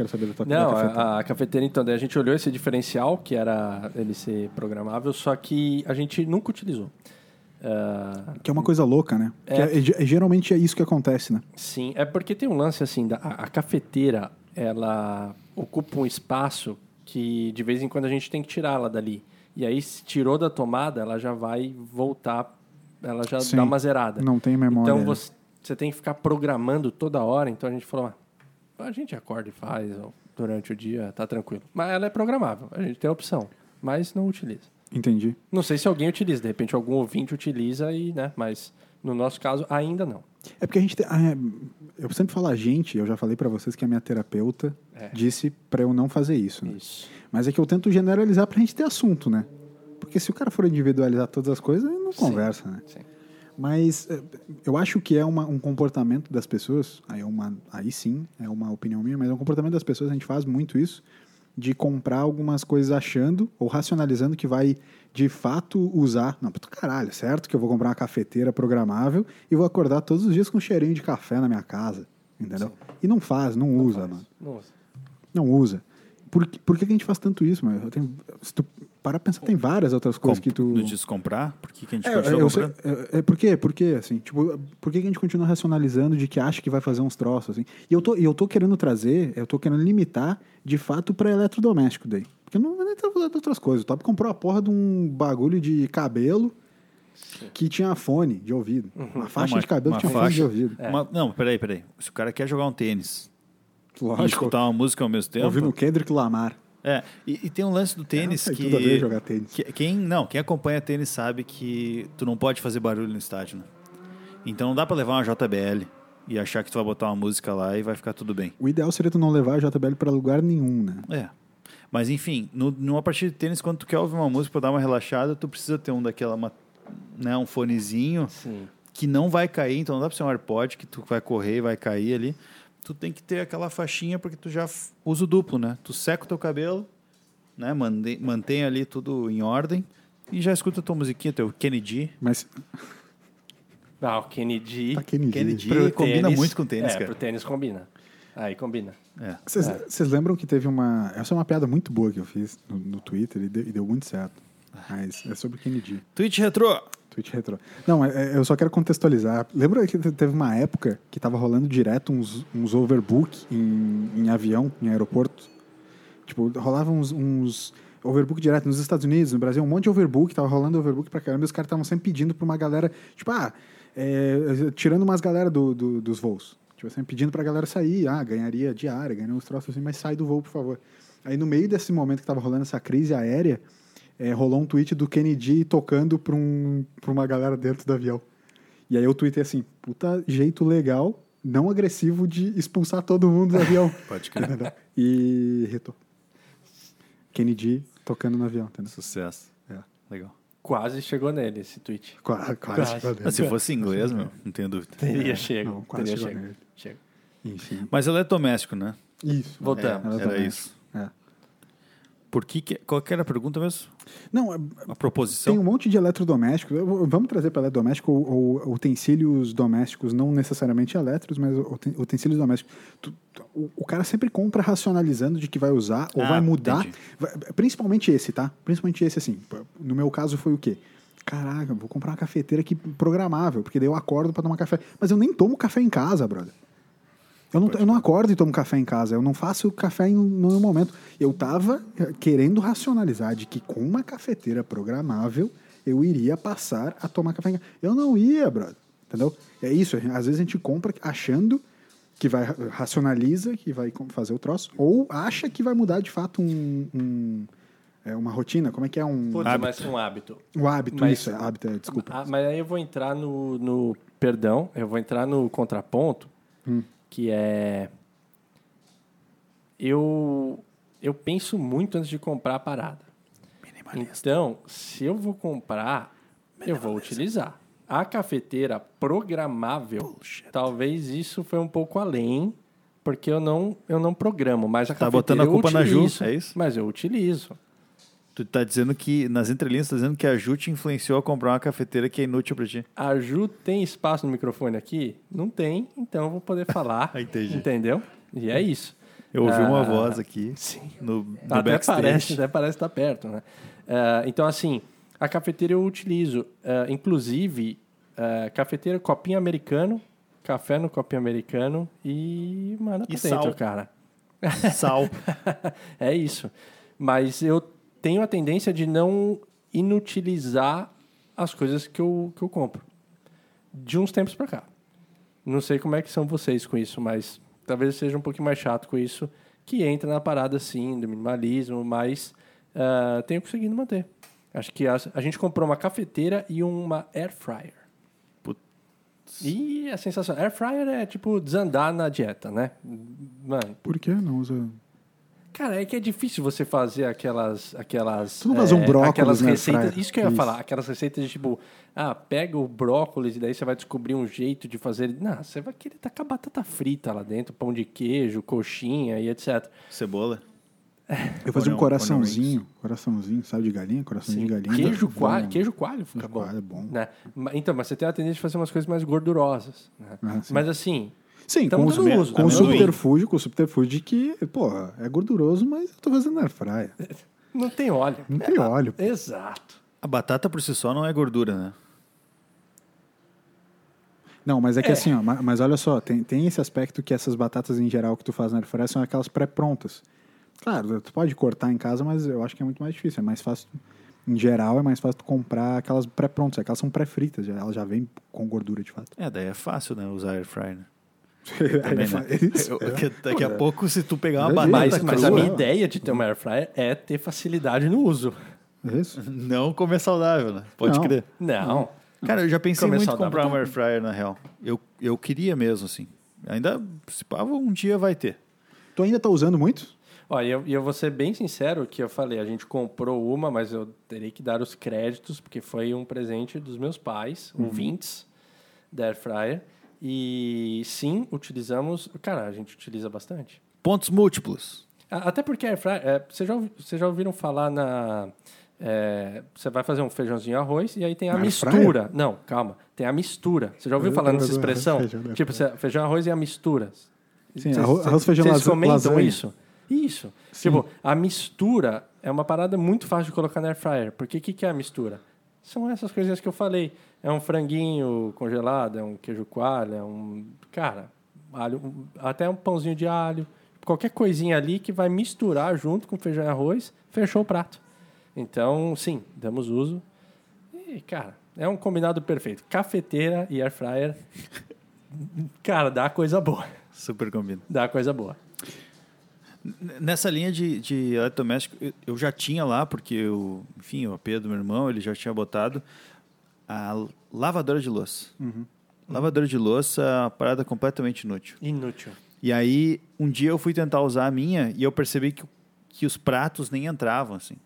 quero saber da tua Não, cafeteira. a, a cafeteira, então, daí a gente olhou esse diferencial, que era ele ser programável, só que a gente nunca utilizou. Ah, Que é uma coisa louca, né? É. Que é- é- geralmente é isso que acontece, né? sim, é porque tem um lance assim, da, a, a cafeteira, ela ocupa um espaço que de vez em quando a gente tem que tirá-la dali. E aí, se tirou da tomada, ela já vai voltar, ela já Sim. dá uma zerada. Não tem memória. Então você, você tem que ficar programando toda hora. Então a gente falou, ah, a gente acorda e faz durante o dia, tá tranquilo. Mas ela é programável, a gente tem a opção, mas não utiliza. Entendi. Não sei se alguém utiliza, de repente algum ouvinte utiliza e, né, mas no nosso caso ainda não. É porque a gente tem. ah, é, eu sempre falo a gente, eu já falei pra vocês que a minha terapeuta É. disse pra eu não fazer isso. né? Isso. Mas é que eu tento generalizar pra gente ter assunto, né? Porque se o cara for individualizar todas as coisas, não conversa, né? Sim. Mas é, eu acho que é uma- um comportamento das pessoas, aí, é uma, aí sim, é uma opinião minha, mas é um comportamento das pessoas, a gente faz muito isso, de comprar algumas coisas achando ou racionalizando que vai de fato usar. Não, puto caralho, certo que eu vou comprar uma cafeteira programável e vou acordar todos os dias com um cheirinho de café na minha casa, entendeu? E não faz, não, usa, mano. Não usa. Não usa. Por, que- por que que a gente faz tanto isso, mano? Eu tenho, se tu parar pra pensar, tem várias outras coisas que tu... No descomprar? Por que, que a gente É, continua eu sei- é, é, por quê? Por quê, assim? Tipo, por que que a gente continua racionalizando de que acha que vai fazer uns troços, assim? E eu tô, e eu tô querendo trazer, eu tô querendo limitar, de fato, pra eletrodoméstico daí. Porque eu não vou nem falando de outras coisas. O Top comprou a porra de um bagulho de cabelo que tinha fone de ouvido. Uma faixa Uma- de cabelo que tinha fone de faixa. ouvido. Uma- não, peraí, peraí. Se o cara quer jogar um tênis e Lógico. escutar uma música ao mesmo tempo... Ouvindo o Kendrick Lamar. É, e, e tem um lance do tênis tem que, tudo a ver jogar tênis. que- quem não, quem acompanha tênis sabe que tu não pode fazer barulho no estádio, né? Então não dá pra levar uma JBL e achar que tu vai botar uma música lá e vai ficar tudo bem. O ideal seria tu não levar a JBL pra lugar nenhum, né? É. Mas enfim, no, numa partida de tênis, quando tu quer ouvir uma música pra dar uma relaxada, tu precisa ter um daquela, uma- né, um fonezinho Sim. que não vai cair, então não dá pra ser um AirPod que tu vai correr e vai cair ali. Tu tem que ter aquela faixinha porque tu já usa o duplo, né? Tu seca o teu cabelo, né? Mantém, mantém ali tudo em ordem e já escuta a tua musiquinha, teu Kennedy. Mas Ah, o Kennedy. Tá Kennedy. Kennedy pro combina tênis- muito com tênis, é, cara. pro tênis combina. Aí combina. É. Vocês vocês lembram que teve uma. Essa é uma piada muito boa que eu fiz no, no Twitter e deu, e deu muito certo. Mas é sobre Kennedy. Twitch Retro. Twitch. Não, é- é- eu só quero contextualizar. Lembra que te- teve uma época que tava rolando direto uns, uns overbook em, em avião, em aeroporto? Tipo, rolava uns, uns overbook direto nos Estados Unidos, no Brasil, um monte de overbook, tava rolando overbook pra caramba, e os caras estavam sempre pedindo pra uma galera, tipo, ah, é, tirando umas galera do, do- dos voos. Tipo, sempre pedindo pra galera sair, ah, ganharia diária, ganharia uns troços assim, mas sai do voo, por favor. Aí no meio desse momento que tava rolando essa crise aérea, é, rolou um tweet do Kennedy tocando pra, um, pra uma galera dentro do avião. E aí eu tuitei assim, puta jeito legal, não agressivo de expulsar todo mundo do avião. Pode crer. Entendeu? e retou. Kennedy tocando no avião, entendeu? Sucesso. É. Legal. Quase chegou nele esse tweet. Quase, quase, Quase. chegou nele. Ah, se fosse inglês, meu, não tenho dúvida. Teria chego. não, quase teria chegou chego. nele. Chega. Mas ele é doméstico, né? Isso. Voltamos. É, Ela era isso. É. Por que, que qual que era a pergunta mesmo? Não, é- A proposição? tem um monte de eletrodomésticos. Vamos trazer para eletrodoméstico ou, ou utensílios domésticos, não necessariamente eletros, mas uten- utensílios domésticos. O, o cara sempre compra racionalizando de que vai usar ou Ah, vai mudar. Vai- principalmente esse, tá? Principalmente esse, assim. No meu caso foi o quê? Caraca, vou comprar uma cafeteira aqui programável, porque daí eu acordo para tomar café. Mas eu nem tomo café em casa, brother. Eu não, eu não acordo e tomo café em casa, eu não faço café em, no momento. Eu tava eh, querendo racionalizar de que com uma cafeteira programável eu iria passar a tomar café em casa. Eu não ia, brother. Entendeu? É isso, às vezes a gente compra achando que vai racionaliza, que vai fazer o troço, ou acha que vai mudar de fato um, um- é, uma rotina. Como é que é um, Putz, Hábito. mas um hábito. um hábito? mas- isso, é hábito, é, desculpa. Ah, mas aí eu vou entrar no, no. Perdão, eu vou entrar no contraponto, Hum. Que é. Eu, eu penso muito antes de comprar a parada. Então, se eu vou comprar, eu vou utilizar. A cafeteira programável, talvez isso foi um pouco além, porque eu não, eu não programo, mas a Tá cafeteira botando a culpa na Ju, é isso? Mas eu utilizo. Tu tá dizendo que, nas entrelinhas, tu tá dizendo que a Ju te influenciou a comprar uma cafeteira que é inútil pra ti. A Ju tem espaço no microfone aqui? Não tem, então eu vou poder falar. Entendi. Entendeu? E é isso. Eu ouvi uma Ah, voz aqui Sim. no, no até backstage. parece, até parece estar perto, né? Ah, então, assim, a cafeteira eu utilizo, ah, inclusive, ah, cafeteira, copinho americano, café no copinho americano e manda pra E dentro, sal. cara. Sal. é isso. Mas eu tenho a tendência de não inutilizar as coisas que eu, que eu compro. De uns tempos pra cá. Não sei como é que são vocês com isso, mas talvez seja um pouquinho mais chato com isso, que entra na parada, sim, do minimalismo, mas ah, tenho conseguido manter. Acho que a, a gente comprou uma cafeteira e uma air fryer. Putz. E a sensação... Air fryer é tipo desandar na dieta, né? Mano, Por que não usa? Cara, é que é difícil você fazer aquelas. aquelas Tu não faz um é, brócolis Aquelas air receitas. Isso que eu ia Isso. falar. Aquelas receitas de tipo. Ah, pega o brócolis e daí você vai descobrir um jeito de fazer. Não, você vai querer tacar batata frita lá dentro, pão de queijo, coxinha e etc. Cebola. Eu fazia um coraçãozinho, coraçãozinho, sabe de galinha? Coraçãozinho de galinha. Queijo Bom. coalho, queijo coalho fica Queijo bom. coalho é bom. Né? Então, mas você tem a tendência de fazer umas coisas mais gordurosas. né? Ah, sim. mas assim. Sim, Tamo com, o- dando uso, com o amendoim. subterfúgio, com o subterfúgio de que, porra, é gorduroso, mas eu tô fazendo air fryer. Não tem óleo. Não tem óleo. Exato. A batata por si só não é gordura, né? Não, mas é que assim, ó, ma- mas olha só, tem, tem esse aspecto que essas batatas em geral que tu faz na air fryer são aquelas pré-prontas. Claro, tu pode cortar em casa, mas eu acho que é muito mais difícil. É mais fácil, em geral, é mais fácil tu comprar aquelas pré-prontas. Aquelas são pré-fritas, elas já vêm com gordura de fato. É, daí é fácil, né? Usar air fryer. Né? Também, né? Eu- é. daqui- a pouco, se tu pegar uma batata Mas, mas a minha ideia de ter uma air fryer é ter facilidade no uso. É isso? não comer saudável, né? Pode Não. crer. Não. Cara, eu já pensei Comer muito em comprar uma air fryer, na real. Eu, eu queria mesmo, assim. Ainda, se pá, um dia vai ter. Tu ainda tá usando muito? Olha, e eu, eu vou ser bem sincero que eu falei, a gente comprou uma, mas eu terei que dar os créditos, porque foi um presente dos meus pais, ouvintes da Air Fryer. E sim, utilizamos. Cara, a gente utiliza bastante. Pontos múltiplos. Até porque Air Fryer. É, vocês, já, vocês já ouviram falar na. é, você vai fazer um feijãozinho arroz e aí tem a Na mistura. Não, calma. Tem a mistura. Você já ouviu Eu falar nessa expressão? feijão Tipo, feijão, arroz e a mistura. Sim, Vocês- arroz- arroz, feijão, Vocês comentam lasanha. isso? Isso. Tipo, a mistura é uma parada muito fácil de colocar na air fryer. Porque o que, que é a mistura? São essas coisinhas que eu falei. É um franguinho congelado, é um queijo coalho, é um... Cara, alho, até um pãozinho de alho. Qualquer coisinha ali que vai misturar junto com feijão e arroz, fechou o prato. Então, sim, damos uso. E, cara, é um combinado perfeito. Cafeteira e air fryer. cara, dá coisa boa. Super combina. Dá coisa boa. Nessa linha de, de eletrodoméstico, eu- já tinha lá, porque eu, enfim, o AP do meu irmão, ele já tinha botado a lavadora de louça. Lavadora de louça, uma parada completamente inútil. Inútil. E aí, um dia eu fui tentar usar a minha e eu percebi que, que os pratos nem entravam, assim.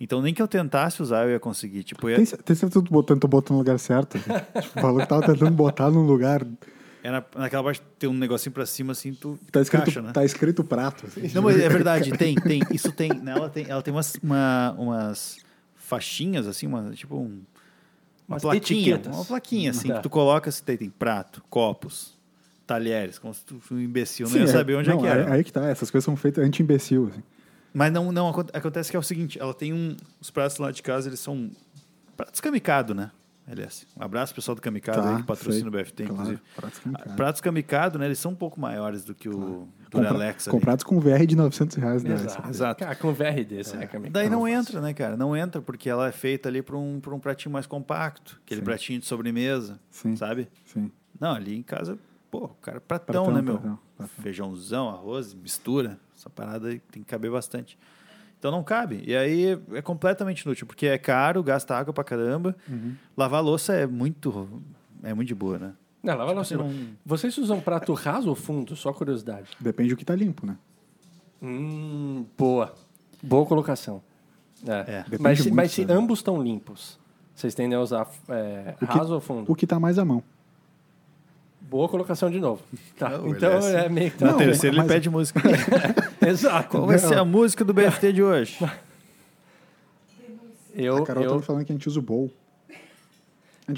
Então, nem que eu tentasse usar, eu ia conseguir. Tipo, eu ia, Tem, tem certeza que tu botando, tu botou no lugar certo? tipo, falou que tava tentando botar num lugar. Era naquela parte tem um negocinho pra cima, assim, tu Tá escrito, encaixa, né? tá escrito prato. assim. Não, mas é verdade, tem, tem. Isso tem. né, Ela tem, ela tem umas, uma- umas faixinhas, assim, uma, tipo um, uma plaquinha. etiquetas. Uma plaquinha, assim, Tá. que tu coloca, se tem, tem prato, copos, talheres, como se tu fosse um imbecil, não Sim, ia é- saber onde não, é que aí- era. Aí, que tá, essas coisas são feitas anti-imbecil. Assim. Mas não, não, acon- acontece que é o seguinte, ela tem um. Os pratos lá de casa, eles são pratos kamikado, né? Aliás, um abraço pro pessoal do Kamikado Tá, aí, que patrocina sei. o BFT, Claro, inclusive. pratos kamikado. Ah, Pratos kamikado, né? Eles são um pouco maiores do que o do Alexa. ali. comprados com VR de 900 reais. Né? Exato. Exato. Cara, com VR desse, né, Camille? Daí não entra, né, cara? Não entra porque ela é feita ali para um, pra um pratinho mais compacto. Aquele Sim. pratinho de sobremesa, Sim. sabe? Sim. Não, ali em casa, pô, cara, pratão, Pratão, né, meu? pratão, pratão. Feijãozão, arroz, mistura. Essa parada aí tem que caber bastante. Então não cabe. E aí é completamente inútil, porque é caro, gasta água pra caramba. Uhum. Lavar louça é muito. É muito de boa, né? Não, lava Tipo, lá você cima. não- Vocês usam prato raso ou fundo? Só curiosidade. Depende do que tá limpo, né? Hum, boa. Boa colocação. É. É. Mas, se- muito, mas se sabe? ambos estão limpos, vocês tendem a usar é, O que- raso ou fundo? O que tá mais à mão. Boa colocação de novo. Tá. Não, então é assim. é meio que. Na Não, terceira mas- ele pede música. Exato. Qual vai ser a música do BFT de hoje? Eu, a Carol eu, falando que a gente usa o bowl.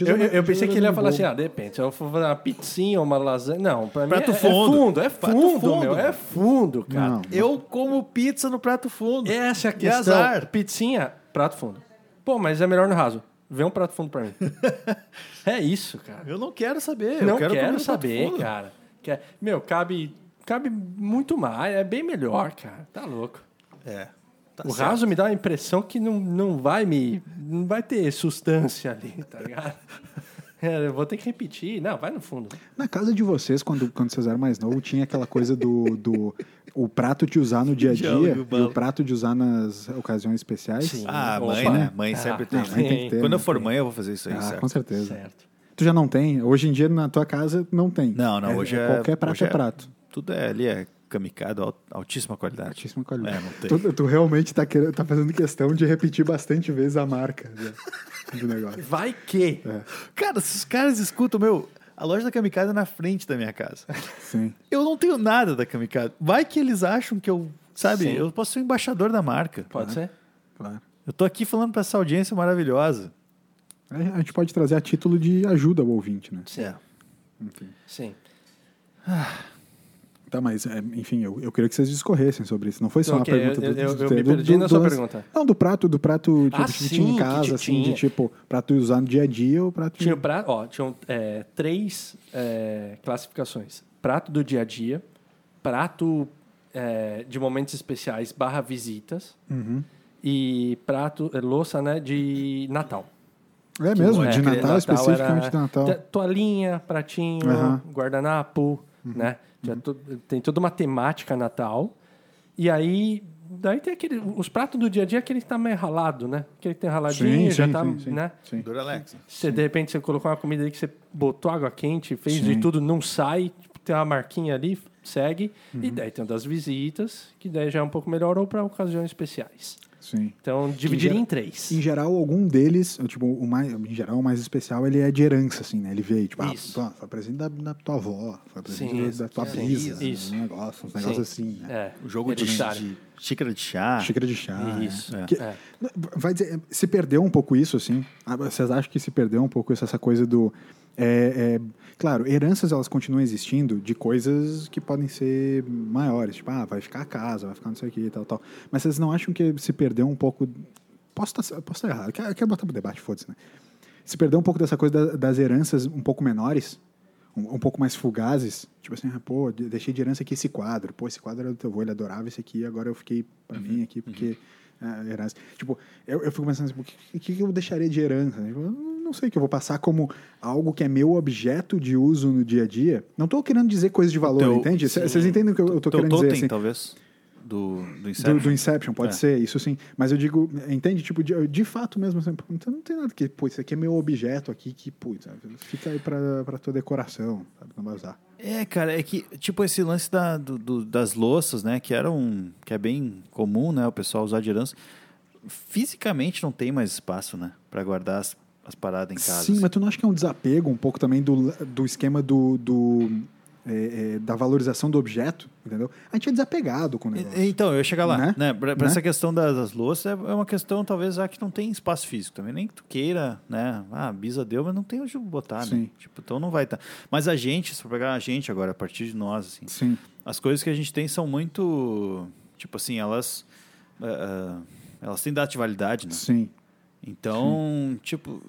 Eu, eu- eu pensei que ele ia falar assim, ah, depende, se eu for fazer uma pizzinha ou uma lasanha... Não, pra mim Prato é, fundo. é fundo, é Prato fundo, fundo, meu, é fundo, cara. Não. Eu como pizza no prato fundo. Essa é a Que questão. azar. Pizzinha, prato fundo. Pô, mas é melhor no raso. Vê um prato fundo pra mim. é isso, cara. Eu não quero saber. Não eu quero, quero, saber, cara. Quer- Meu, cabe, cabe muito mais. É bem melhor, cara. Tá louco. É. Tá o certo. raso me dá a impressão que não, não vai me. Não vai ter substância ali, tá ligado? É, eu vou ter que repetir. Não, vai no fundo. Na casa de vocês, quando, quando vocês eram mais novos, tinha aquela coisa do, do o prato de usar no dia a dia e o prato de usar nas ocasiões especiais. Sim. Ah, Opa. mãe, né? Mãe sempre Ah, tem. mãe tem que ter, Quando eu né? for mãe, eu vou fazer isso aí, Ah, certo? com certeza. Certo. Tu já não tem? Hoje em dia na tua casa não tem. Não, não, hoje é... Qualquer prato hoje é prato. Tudo é ali, é kamikado, al- altíssima qualidade. Altíssima qualidade. É, não tem. Tu, tu realmente tá, querendo, tá fazendo questão de repetir bastante vezes a marca né, do negócio. Vai que. É. Cara, se os caras escutam, meu, a loja da Kamikado é na frente da minha casa. Sim. Eu não tenho nada da Kamikado. Vai que eles acham que eu, sabe, Sim. eu posso ser o embaixador da marca. Pode ser? Claro. Eu tô aqui falando pra essa audiência maravilhosa. A a gente pode trazer a título de ajuda ao ouvinte, né? Sim. Enfim. Sim. Tá, mas, é, enfim, eu, eu queria que vocês discorressem sobre isso. Não foi só Então, uma pergunta eu- do, eu- do- eu me do- perdi do- na sua do- pergunta. Não, do prato, do prato tipo, Ah, que tinha em casa, assim, de tipo, prato usar no dia a dia ou prato Tinha prato, ó, tinham é, três é, classificações: prato do dia a dia, prato é, de momentos especiais barra visitas Uhum. e prato, é, louça, né, de Natal. É mesmo, É, de aquele Natal, especificamente de Natal. Toalhinha, pratinho, Aham. guardanapo, né? Tinha to- tem toda uma temática Natal. E aí, daí tem aquele, os pratos do dia a dia, aquele que tá meio ralado, né? Aquele que tem raladinho, Sim, já tá, sim, sim, né? sim. Duralex. Você, de repente, você colocou uma comida aí que você botou água quente, fez Sim. de tudo, não sai, tipo, tem uma marquinha ali, segue. Uhum. E daí tem das visitas, que daí já é um pouco melhor, ou para ocasiões especiais. Sim. Então, dividiria geral- em três. Em geral, algum deles, tipo, o mais, em geral, o mais especial, ele é de herança, assim, né? Ele veio, tipo, ah, Isso. pô, foi presente da, da tua avó, foi presente Sim, da- da tua brisa, isso. um negócio, uns negócios assim, né? É, O jogo de, de xícara de chá. Xícara de chá. Isso. né? É. Que- É. Vai dizer, se perdeu um pouco isso, assim? Ah, Vocês acham que se perdeu um pouco isso, essa coisa do. é, é, claro, heranças elas continuam existindo de coisas que podem ser maiores, tipo, ah, vai ficar a casa, vai ficar não sei o que e tal, tal. Mas vocês não acham que se perdeu um pouco. Posso estar posso estar errado, quero, quero botar pro debate, foda-se, né? Se perdeu um pouco dessa coisa da- das heranças um pouco menores, um, um pouco mais fugazes, tipo assim, ah, pô, de- deixei de herança aqui esse quadro, pô, esse quadro era do teu avô, ele adorava esse aqui, agora eu fiquei pra mim aqui porque ah, herança. Tipo, eu, eu fico pensando assim, o que, que eu deixaria de herança? Eu não sei, que eu vou passar como algo que é meu objeto de uso no dia a dia. Não tô querendo dizer coisas de valor, Teu- entende? Vocês entendem o que eu, tô querendo totem, dizer, assim? talvez, do, do Do, Inception. do Inception, pode É. ser, isso sim. Mas eu digo, entende? Tipo, de, de fato mesmo, assim, pô, então não tem nada que, pô, isso aqui é meu objeto aqui, que, sabe, fica aí pra, pra tua decoração, sabe? Não vai usar. É, cara, é que, tipo, esse lance da, do- do- das louças, né, que era um, que é bem comum, né, o pessoal usar de herança, fisicamente não tem mais espaço, né, pra guardar as, as paradas em casa. Sim, assim. mas tu não acha que é um desapego um pouco também do, do esquema do, do, é, é, da valorização do objeto, entendeu? A gente é desapegado com o negócio. Então, eu ia chegar lá, Né? né? Pra Né? essa questão das, das louças, é é uma questão, talvez, ah, que não tem espaço físico também. Nem que tu queira, né? Ah, a Bisa deu, mas não tem onde botar, né? Sim. Tipo, então não vai estar. Mas a gente, se for pegar a gente agora, a partir de nós, assim, Sim. as coisas que a gente tem são muito. Tipo assim, elas. eh, elas têm data de validade, né? Sim. Então, tipo.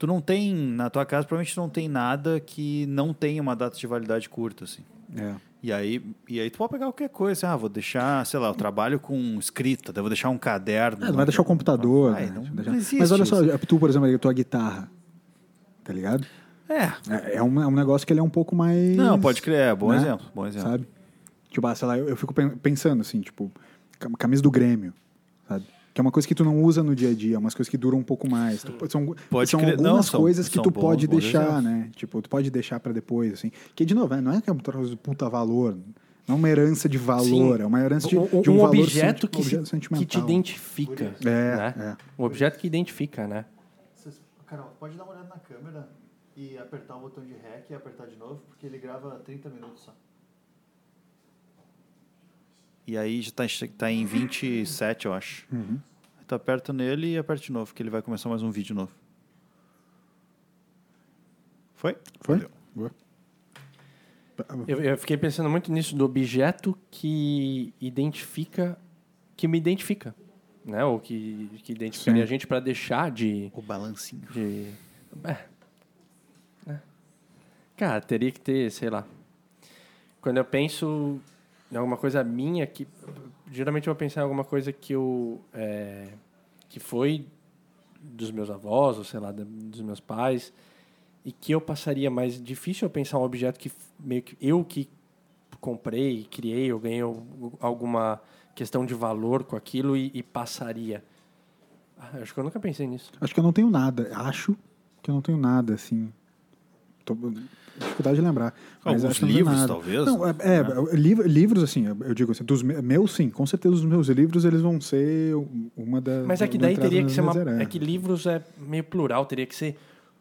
Tu não tem. Na tua casa, provavelmente tu não tem nada que não tenha uma data de validade curta, assim. É. E aí, e aí tu pode pegar qualquer coisa. Ah, vou deixar, sei lá, eu trabalho com escrita, vou deixar um caderno. É, não vai deixar o computador. Vai, né? não- não existe Mas olha só, tu, por exemplo, a tua guitarra, tá ligado? É. É, é um, é um negócio que ele é um pouco mais... Não, pode crer, é bom né? exemplo. Bom exemplo. Sabe? Tipo, ah, sei lá, eu, eu fico pen- pensando assim, tipo, cam- camisa do Grêmio, sabe? Que é uma coisa que tu não usa no dia a dia, é umas coisas que duram um pouco mais. Tu- são Pode são crer. algumas Não, são- coisas que são tu bons- pode bons deixar, exemplos. né? Tipo, tu pode deixar pra depois, assim. Que, de novo, é, não é que é uma coisa de puta valor, não é uma herança de valor, Sim. é uma herança de, um, de um, um valor objeto, senti- que, um objeto se- sentimental. que te identifica. É, né? é. Um objeto que identifica, né? Carol, pode dar uma olhada na câmera e apertar o botão de REC e apertar de novo, porque ele grava 30 minutos só. E aí já tá, tá em 27, eu acho. Uhum. Tu aperta nele e aperta de novo, que ele vai começar mais um vídeo novo. Foi? Foi? Eu, eu fiquei pensando muito nisso do objeto que identifica, que me identifica, né? Ou que, que identificaria Sim. a gente para deixar de, O balancinho. de é. É. Cara, teria que ter, sei lá. Quando eu penso em alguma coisa minha que geralmente eu vou pensar em alguma coisa que eu é, que foi dos meus avós ou sei lá dos meus pais e que eu passaria mais difícil eu pensar um objeto que meio que eu que comprei criei ou ganhei al- alguma questão de valor com aquilo e, e passaria Ah, acho que eu nunca pensei nisso Acho que eu não tenho nada. Acho que eu não tenho nada, assim. Tô dificuldade de lembrar. Mas Alguns não livros, nada. talvez, Não, é, é, liv- livros, assim, eu digo assim, dos me- meus, sim, com certeza os meus livros, eles vão ser uma das... Mas é que daí teria que ser uma. É que livros é meio plural, teria que ser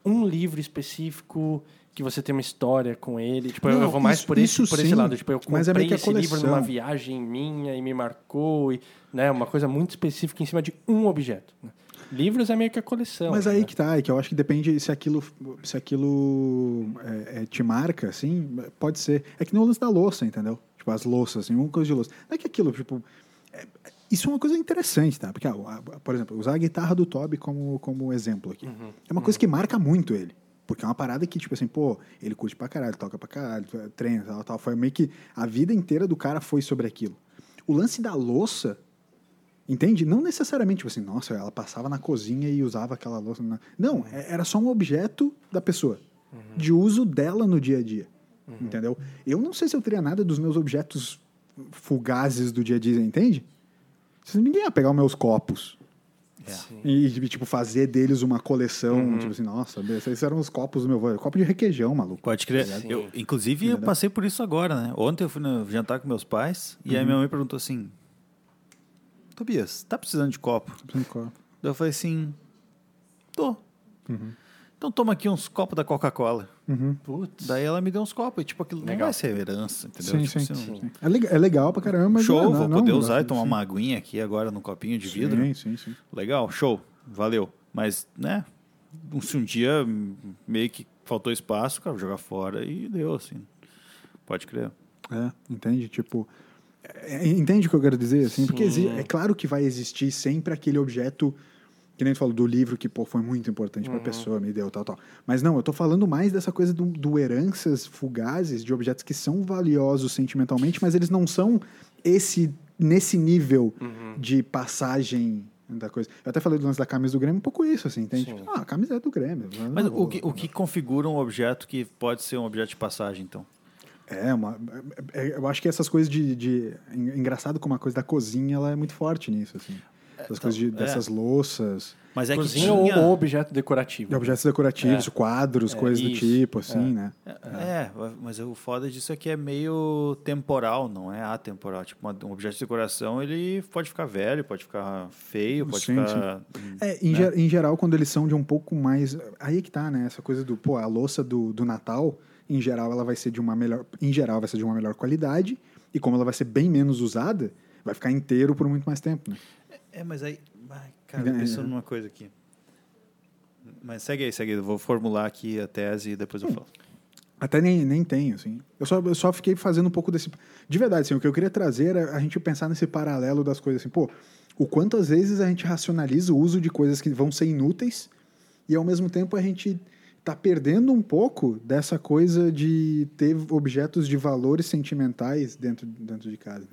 um livro específico que você tem uma história com ele. Tipo, eu- Não, eu vou mais isso- por esse, isso por esse lado. Tipo, eu comprei mas é que a esse livro numa viagem minha e me marcou, e, né? Uma coisa muito específica em cima de um objeto. né? Livros é meio que a coleção. Mas aí né? que tá, é que eu acho que depende se aquilo, se aquilo é, é, te marca, assim, pode ser. É que nem o lance da louça, entendeu? Tipo, as louças, assim, uma coisa de louça. Não é que aquilo, tipo. é- isso é uma coisa interessante, tá? Porque, ah, por exemplo, usar a guitarra do Toby como, como exemplo aqui. É uma coisa que marca muito ele. Porque é uma parada que, tipo assim, pô, ele curte pra caralho, toca pra caralho, treina, tal, tal. Foi meio que a vida inteira do cara foi sobre aquilo. O lance da louça, Entende? Não necessariamente, tipo assim, nossa, ela passava na cozinha e usava aquela louça. na- Não, é- era só um objeto da pessoa, de uso dela no dia a dia. Entendeu? Eu não sei se eu teria nada dos meus objetos fugazes do dia a dia, entende? Ninguém ia pegar os meus copos Sim. e, tipo, fazer deles uma coleção, tipo assim, nossa, esses eram os copos do meu avô. Copo de requeijão, maluco. Pode crer. Sim. Eu, inclusive, eu Entendeu? passei por isso agora, né? Ontem eu fui no jantar com meus pais e aí minha mãe perguntou assim: Tobias, tá precisando de copo? Daí eu falei assim: tô. Então toma aqui uns copos da Coca-Cola. Putz. Daí ela me deu uns copos e tipo, aquilo não Legal. vai ser herança, entendeu? Sim, Tipo, sim, assim, um sim. É, legal, é legal pra caramba, mas Show, não, vou não, poder não, usar e tomar sim. uma aguinha aqui agora no copinho de vidro. Sim, sim, sim. Legal, show, valeu. Mas, né, se um dia meio que faltou espaço, cara, vou jogar fora e deu, assim. Pode crer. É, entende? Tipo, é, entende o que eu quero dizer? Assim, porque é claro que vai existir sempre aquele objeto, que nem tu falou do livro, que pô, foi muito importante pra pessoa, me deu, tal, tal. Mas não, eu tô falando mais dessa coisa do, do heranças fugazes de objetos que são valiosos sentimentalmente, mas eles não são esse nesse nível de passagem da coisa. Eu até falei do lance da camisa do Grêmio, um pouco isso, assim, entende? Tipo, ah, a camisa é do Grêmio. Mas o vou- que, o que configura um objeto que pode ser um objeto de passagem, então? É, uma, é- é- eu acho que essas coisas de, de- en- Engraçado como a coisa da cozinha, ela é muito forte nisso, assim. Essas coisas de- é. dessas louças, Mas é que Cozinha tinha... ou, ou objeto decorativo. de objetos decorativos, quadros, coisas do isso, tipo, assim, né? É, mas o foda disso é que é meio temporal, não é atemporal. Tipo, uma- um objeto de decoração, ele pode ficar velho, pode ficar feio, pode Sim, ficar... É, em, né? ge- em geral, quando eles são de um pouco mais. Aí é que tá, né? Essa coisa do, pô, a louça do, do Natal, em geral, ela vai ser de uma melhor. Em geral, vai ser de uma melhor qualidade. E como ela vai ser bem menos usada, vai ficar inteiro por muito mais tempo, né? É, mas aí... Ai, cara, É, pensando é. numa coisa aqui. Mas segue aí, segue aí. Eu vou formular aqui a tese e depois eu falo. Até nem, nem tenho, assim. Eu só, eu só fiquei fazendo um pouco desse. De verdade, assim, o que eu queria trazer era a gente pensar nesse paralelo das coisas, assim, pô, o quanto às vezes a gente racionaliza o uso de coisas que vão ser inúteis e ao mesmo tempo a gente tá perdendo um pouco dessa coisa de ter objetos de valores sentimentais dentro, dentro de casa?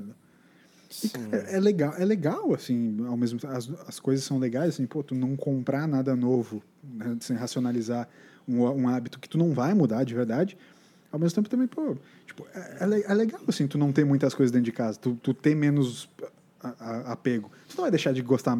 E, cara, é legal, é legal, assim, ao mesmo as, as coisas são legais, assim, pô, tu não comprar nada novo, né, sem racionalizar um, um hábito que tu não vai mudar de verdade, ao mesmo tempo também, pô, tipo, é, é é legal, assim, tu não ter muitas coisas dentro de casa, tu, tu ter menos a- a- apego. Tu não vai deixar de gostar,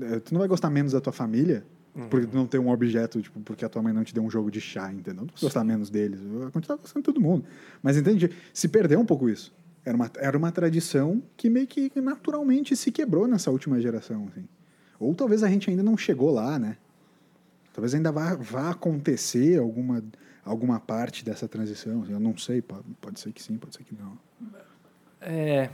eh, tu não vai gostar menos da tua família, porque não tem um objeto, tipo, porque a tua mãe não te deu um jogo de chá, entendeu? Vai gostar menos deles, vai continuar gostando de todo mundo. Mas entende? Se perdeu um pouco isso. Era uma, era uma tradição que meio que naturalmente se quebrou nessa última geração, assim. Ou talvez a gente ainda não chegou lá, né? Talvez ainda vá, vá acontecer alguma, alguma parte dessa transição. assim, Eu não sei, pode, pode ser que sim, pode ser que não. É.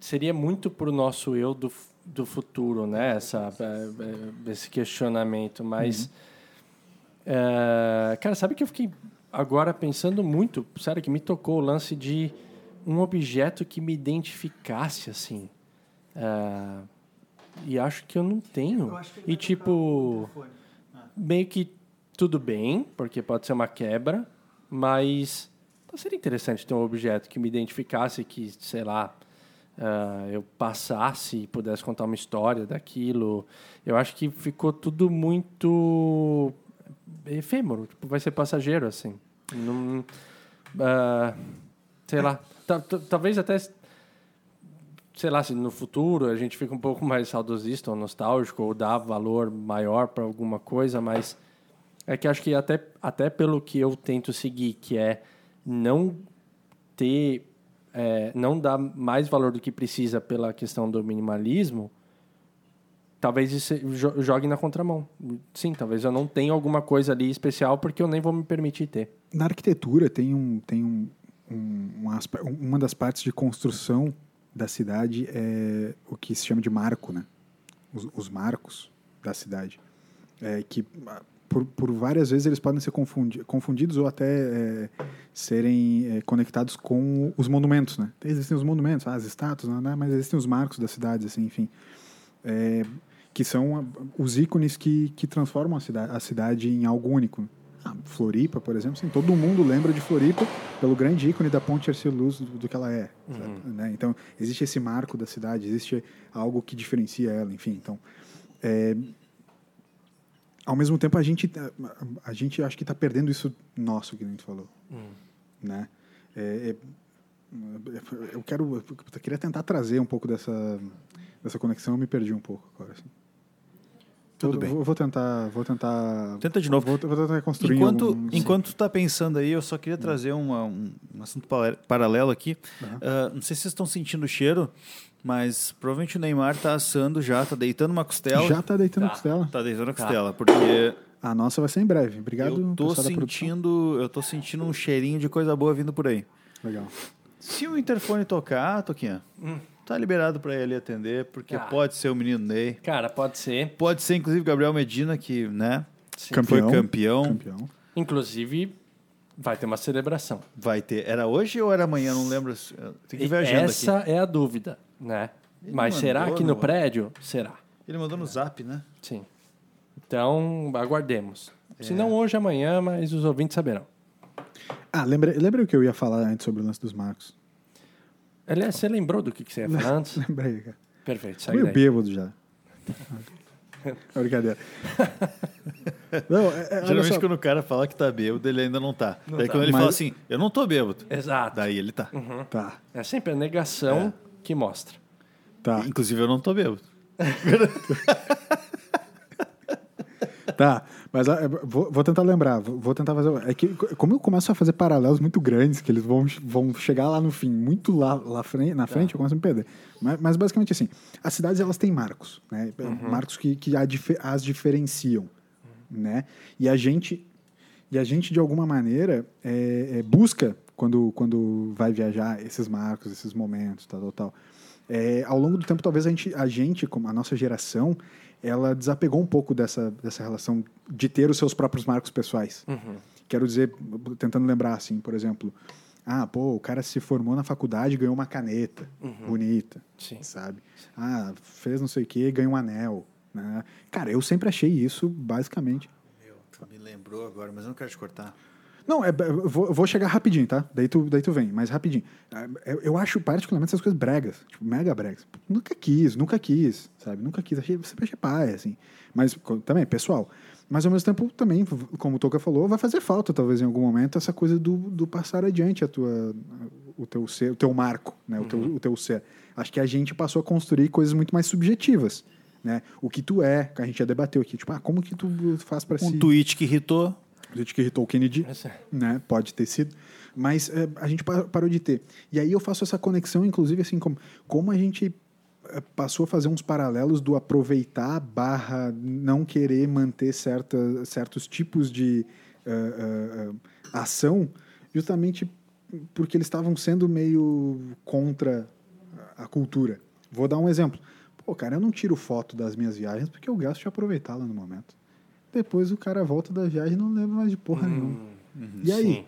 Seria muito pro nosso eu do, do futuro, né? Essa, é, é, esse questionamento. Mas É, cara, sabe que eu fiquei agora pensando muito, sério, que me tocou o lance de um objeto que me identificasse, assim. É, e acho que eu não tenho. e tipo, meio que tudo bem, porque pode ser uma quebra, mas seria interessante ter um objeto que me identificasse, que, sei lá, uh, eu passasse e pudesse contar uma história daquilo. Eu acho que ficou tudo muito efêmero, tipo, vai ser passageiro, assim. Não, uh, sei lá, talvez até sei lá, se no futuro a gente fica um pouco mais saudosista ou nostálgico ou dá valor maior para alguma coisa, mas é que acho que até, até pelo que eu tento seguir, que é não ter, é, não dar mais valor do que precisa pela questão do minimalismo, talvez isso jogue na contramão. Sim, talvez eu não tenha alguma coisa ali especial porque eu nem vou me permitir ter. Na arquitetura tem um, tem um, um uma das partes de construção da cidade é o que se chama de marco, né? Os, os marcos da cidade. É, que por, por, várias vezes eles podem ser confundi confundidos ou até é, serem é, conectados com os monumentos, né? Existem os monumentos, as estátuas, né? mas existem os marcos das cidades, assim, enfim. É, que são os ícones que, que transformam a cidade, a cidade em algo único. Ah, Floripa, por exemplo, assim, todo mundo lembra de Floripa pelo grande ícone da Ponte Arceluz do, do que ela é. Uhum. Né? Então, existe esse marco da cidade, existe algo que diferencia ela, enfim. Então, é, ao mesmo tempo, a gente, a, gente acho que está perdendo isso nosso, que a gente falou. Uhum. Né? É, é, eu quero eu queria tentar trazer um pouco dessa dessa conexão eu me perdi um pouco agora assim. Tudo bem. Vou, vou, tentar, vou tentar. Tenta de novo. Vou, vou tentar construir. Enquanto, algum, enquanto tu está pensando aí, eu só queria hum. trazer uma, um, um assunto paralelo aqui. Uhum. Uh, não sei se vocês estão sentindo o cheiro, mas provavelmente o Neymar está assando já, está deitando uma costela. Já está deitando tá. a costela. Está deitando a tá. costela, porque a nossa vai ser em breve. Obrigado. Eu tô sentindo, eu tô sentindo um cheirinho de coisa boa vindo por aí. Legal. Se o interfone tocar, Toquinha, hum. Tá liberado para ele atender, porque ah. pode ser o menino Ney. Cara, pode ser. Pode ser, inclusive, Gabriel Medina, que, né? Campeão, foi campeão. campeão. Inclusive, vai ter uma celebração. Vai ter. Era hoje ou era amanhã? Não lembro. Tem que ver a agenda Essa aqui. é a dúvida, né? Ele Mas será que no, no prédio? Será. Ele mandou no zap, né? Sim. Então, aguardemos. É. Se não hoje, amanhã, mas os ouvintes saberão. Ah, lembra, lembra o que eu ia falar antes sobre o lance dos marcos? Aliás, você lembrou do que, que você ia falar antes? Lembrei, cara. Perfeito, segue Meio bêbado já. É brincadeira. Não, é, é, Geralmente quando o cara fala que tá bêbado, ele ainda não tá. Não Daí tá. quando ele Mas... fala assim, eu não tô bêbado. Exato. Daí ele tá. Uhum. Tá. É sempre a negação é. que mostra. Tá. Inclusive eu não tô bêbado. Tá, mas ah, vou, vou, tentar lembrar, vou tentar fazer. É que como eu começo a fazer paralelos muito grandes, que eles vão, vão chegar lá no fim, muito lá, lá frente, na frente, tá. eu começo a me perder. Mas, mas, basicamente assim, as cidades elas têm marcos, né? Uhum. Marcos que, que as diferenciam, uhum. né? E a gente, e a gente de alguma maneira é, é, busca quando, quando vai viajar esses marcos, esses momentos, tal, tal, tal. É, ao longo do tempo, talvez a gente, a gente, como a nossa geração, ela desapegou um pouco dessa, dessa relação de ter os seus próprios marcos pessoais. Uhum. Quero dizer, tentando lembrar assim, por exemplo, ah, pô, o cara se formou na faculdade e ganhou uma caneta uhum. bonita, Sim. sabe? Ah, fez não sei o quê, ganhou um anel. Né? Cara, eu sempre achei isso, basicamente. Meu, tu me lembrou agora, mas eu não quero te cortar. Não, é, vou, vou, chegar rapidinho, tá? Daí tu, daí tu vem, mas rapidinho. É, eu, eu acho particularmente essas coisas bregas, tipo, mega bregas. Nunca quis, nunca quis, sabe? Nunca quis, achei, sempre achei pai, assim. Mas também, pessoal. Mas ao mesmo tempo, também, como o Toca falou, vai fazer falta, talvez, em algum momento, essa coisa do, do passar adiante a tua, o teu ser, o teu marco, né? O, teu, uhum. o teu ser. Acho que a gente passou a construir coisas muito mais subjetivas. Né? O que tu é, que a gente já debateu aqui, tipo, ah, como que tu faz para um si... tweet que irritou gente que irritou o Kennedy, né? Pode ter sido. Mas é, a gente parou de ter. E aí eu faço essa conexão, inclusive, assim, como, como a gente é, passou a fazer uns paralelos do aproveitar barra não querer manter certa, certos tipos de uh, uh, ação, justamente porque eles estavam sendo meio contra a cultura. Vou dar um exemplo. Pô, cara, eu não tiro foto das minhas viagens porque eu gosto de aproveitá-la no momento. Depois o cara volta da viagem e não lembra mais de porra nenhuma. E aí? Sim.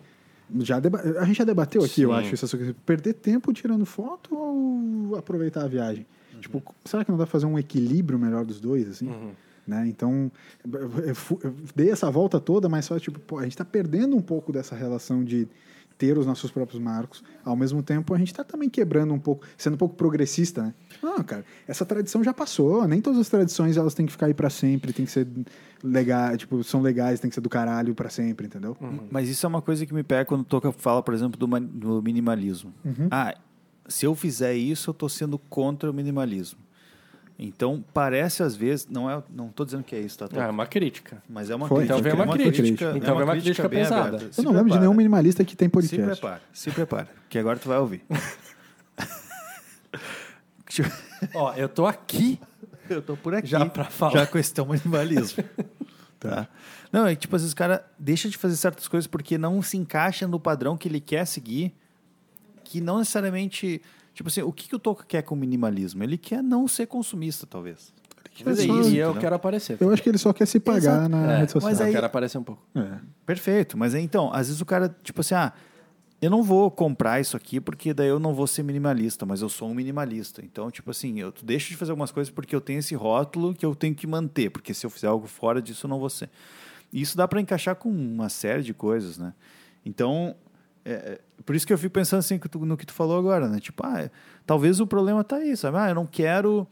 Já deba- A gente já debateu aqui, eu Sim. acho, essa coisa. Perder tempo tirando foto ou aproveitar a viagem? Tipo, será que não dá pra fazer um equilíbrio melhor dos dois, assim? Né? Então, eu fu- eu dei essa volta toda, mas só, tipo, pô, a gente tá perdendo um pouco dessa relação de ter os nossos próprios marcos. Ao mesmo tempo, a gente tá também quebrando um pouco, sendo um pouco progressista, né? Não, cara, essa tradição já passou. Nem todas as tradições elas têm que ficar aí pra sempre, tem que ser legais, tipo, são legais, tem que ser do caralho pra sempre, entendeu? Mas isso é uma coisa que me pega quando toca fala, por exemplo, do, do minimalismo. Ah, se eu fizer isso, eu estou sendo contra o minimalismo. Então, parece às vezes, não é, não estou dizendo que é isso, tá? Ah, é uma crítica. Mas é uma Foi. crítica. Então vem é uma crítica. é Então vem uma crítica bem pesada. aberta. Eu Se não lembro de prepara. nenhum minimalista que tem Se podcast. prepara, se prepara, que agora tu vai ouvir. Ó, eu tô aqui. Eu tô por aqui. Já pra falar. Já com esse teu minimalismo. tá. Não, é que, tipo, às vezes o cara deixa de fazer certas coisas porque não se encaixa no padrão que ele quer seguir, que não necessariamente. Tipo assim, o que, que o Toca quer com o minimalismo? Ele quer não ser consumista, talvez. Talvez é isso. e eu entendeu? quero aparecer. Eu acho que ele só quer se pagar Exato. na É, rede social. mas eu aí- quero aparecer um pouco. É. Perfeito, mas então, às vezes o cara, tipo assim, ah, eu não vou comprar isso aqui porque daí eu não vou ser minimalista, mas eu sou um minimalista. Então, tipo assim, eu deixo de fazer algumas coisas porque eu tenho esse rótulo que eu tenho que manter, porque se eu fizer algo fora disso, eu não vou ser. E isso dá para encaixar com uma série de coisas, né? Então, é, é, por isso que eu fico pensando assim no que tu falou agora, né? Tipo, ah, talvez o problema tá aí, sabe? Ah, eu não quero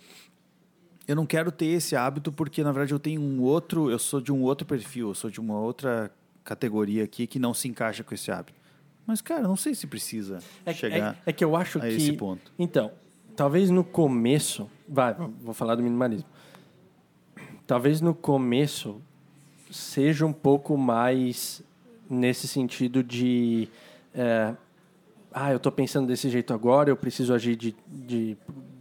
eu não quero ter esse hábito porque na verdade eu tenho um outro, eu sou de um outro perfil, eu sou de uma outra categoria aqui que não se encaixa com esse hábito. Mas cara, não sei se precisa É, chegar é, é que eu acho a que. esse ponto. Então, talvez no começo. Vai, vou falar do minimalismo. Talvez no começo seja um pouco mais nesse sentido de. É, ah, eu estou pensando desse jeito agora, eu preciso agir de. de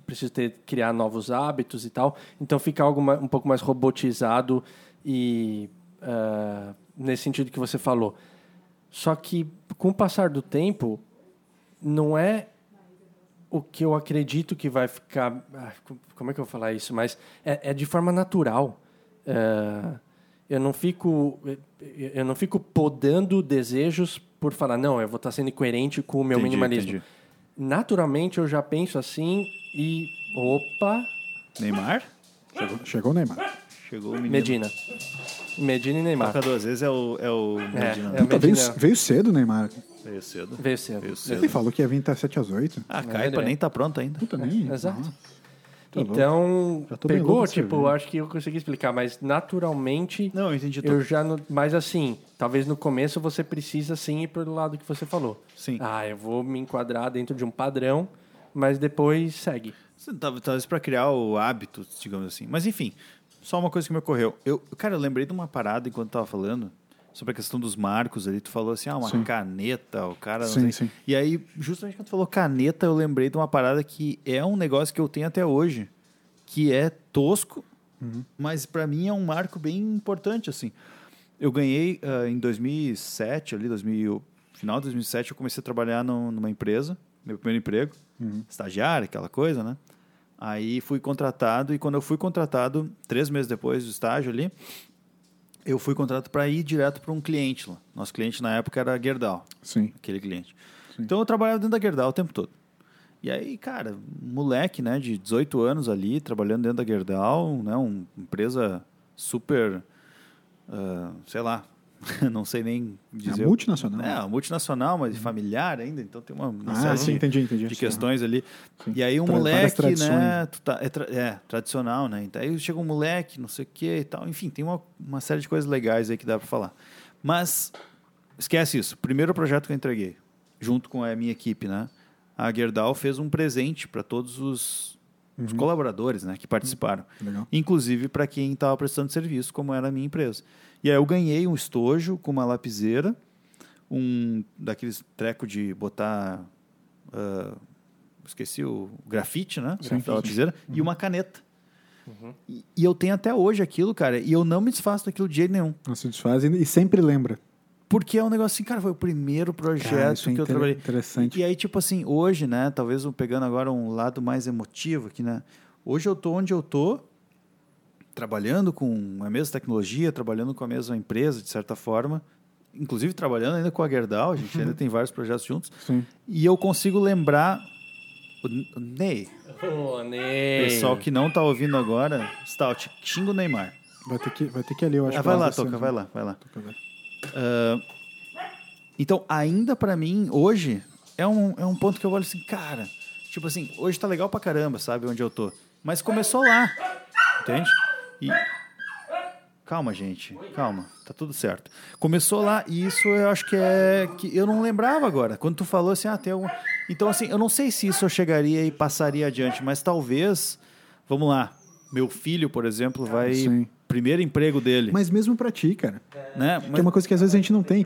preciso ter, criar novos hábitos e tal. Então fica algo um pouco mais robotizado e. é, nesse sentido que você falou. Só que, com o passar do tempo, não é o que eu acredito que vai ficar. ah, co- Como é que eu vou falar isso? Mas é, é de forma natural. É, eu não fico. Eu não fico podando desejos por falar, não, eu vou estar sendo coerente com o meu Entendi, minimalismo. entendi. Naturalmente eu já penso assim e. Opa! Neymar? Chegou, chegou o Neymar. Chegou o menino. Medina. Medina e Neymar. Toca duas vezes é o, é o Medina. é o Puta, veio, Medina. veio cedo o Neymar. Veio cedo. Veio cedo. Veio cedo. Ele falou que ia vir até 7 às 8. Ah, a caipa é. nem tá pronta ainda. Puta, nem. Exato. Ah, tá. Então, pegou, louco tipo, acho que eu consegui explicar, mas naturalmente Não, eu entendi eu tudo. já não, mas assim, talvez no começo você precisa sim ir pelo lado que você falou. Sim. Ah, eu vou me enquadrar dentro de um padrão, mas depois segue. Tal- Talvez para criar o hábito, digamos assim. Mas enfim, só uma coisa que me ocorreu. Eu, cara, eu lembrei de uma parada enquanto tava falando sobre a questão dos marcos ali. Tu falou assim, ah, uma Sim. caneta, o cara. Sim, sim. E aí, justamente quando tu falou caneta, eu lembrei de uma parada que é um negócio que eu tenho até hoje, que é tosco, Uhum. mas para mim é um marco bem importante, assim. Eu ganhei ah, em 2007, ali, 2000, final de 2007, eu comecei a trabalhar no- numa empresa, meu primeiro emprego, Uhum. estagiário, aquela coisa, né? Aí fui contratado e quando eu fui contratado, três meses depois do estágio ali, eu fui contratado para ir direto para um cliente lá. Nosso cliente na época era a Gerdau, Sim. aquele cliente. Sim. Então eu trabalhava dentro da Gerdau o tempo todo. E aí, cara, moleque, né, de 18 anos ali, trabalhando dentro da Gerdau, né, uma empresa super, ah, sei lá, não sei nem dizer. É multinacional. É, multinacional, mas familiar ainda, então tem uma, uma Ah, série sim, de- entendi, entendi. de questões ali. Sim. E aí um Tra- moleque, né? tá- é, tra- é, tradicional, né? Então aí chega um moleque, não sei o que e tal. Enfim, tem uma, uma série de coisas legais aí que dá pra falar. Mas esquece isso. Primeiro projeto que eu entreguei, junto com a minha equipe, né? A Gerdau fez um presente para todos os, os colaboradores, né? Que participaram. Legal. Inclusive para quem estava prestando serviço, como era a minha empresa. E aí eu ganhei um estojo com uma lapiseira, um daqueles treco de botar. ah, esqueci o grafite, né? Da lapiseira, e uma caneta. E, e eu tenho até hoje aquilo, cara, e eu não me desfaço daquilo de jeito nenhum. Não se desfaz e sempre lembra. Porque é um negócio assim, cara, foi o primeiro projeto Cara, é que eu trabalhei. interessante. E, e aí, tipo assim, hoje, né, talvez eu pegando agora um lado mais emotivo aqui, né? Hoje eu tô onde eu tô, trabalhando com a mesma tecnologia, trabalhando com a mesma empresa, de certa forma, inclusive trabalhando ainda com a Gerdau, a gente ainda tem vários projetos juntos, Sim. e eu consigo lembrar o, o Ney, Ô, Ney. pessoal que não tá ouvindo agora, Stout, xinga o Neymar. Vai ter que, vai ter que ali, eu acho. Ah, vai lá, Toca, vai lá, vai lá. Toca, vai. Ah, então, ainda pra mim, hoje, é um, é um ponto que eu olho assim, cara, tipo assim, hoje tá legal pra caramba, sabe, onde eu tô. Mas começou lá, entende? E... Calma, gente, calma, tá tudo certo. Começou lá e isso eu acho que é que eu não lembrava agora. Quando tu falou assim, ah, tem algum... Então, assim, eu não sei se isso eu chegaria e passaria adiante, mas talvez, vamos lá, meu filho, por exemplo, vai... Sim. Primeiro emprego dele, Mas mesmo pra ti, cara. né? Que é uma coisa que às vezes a gente não tem.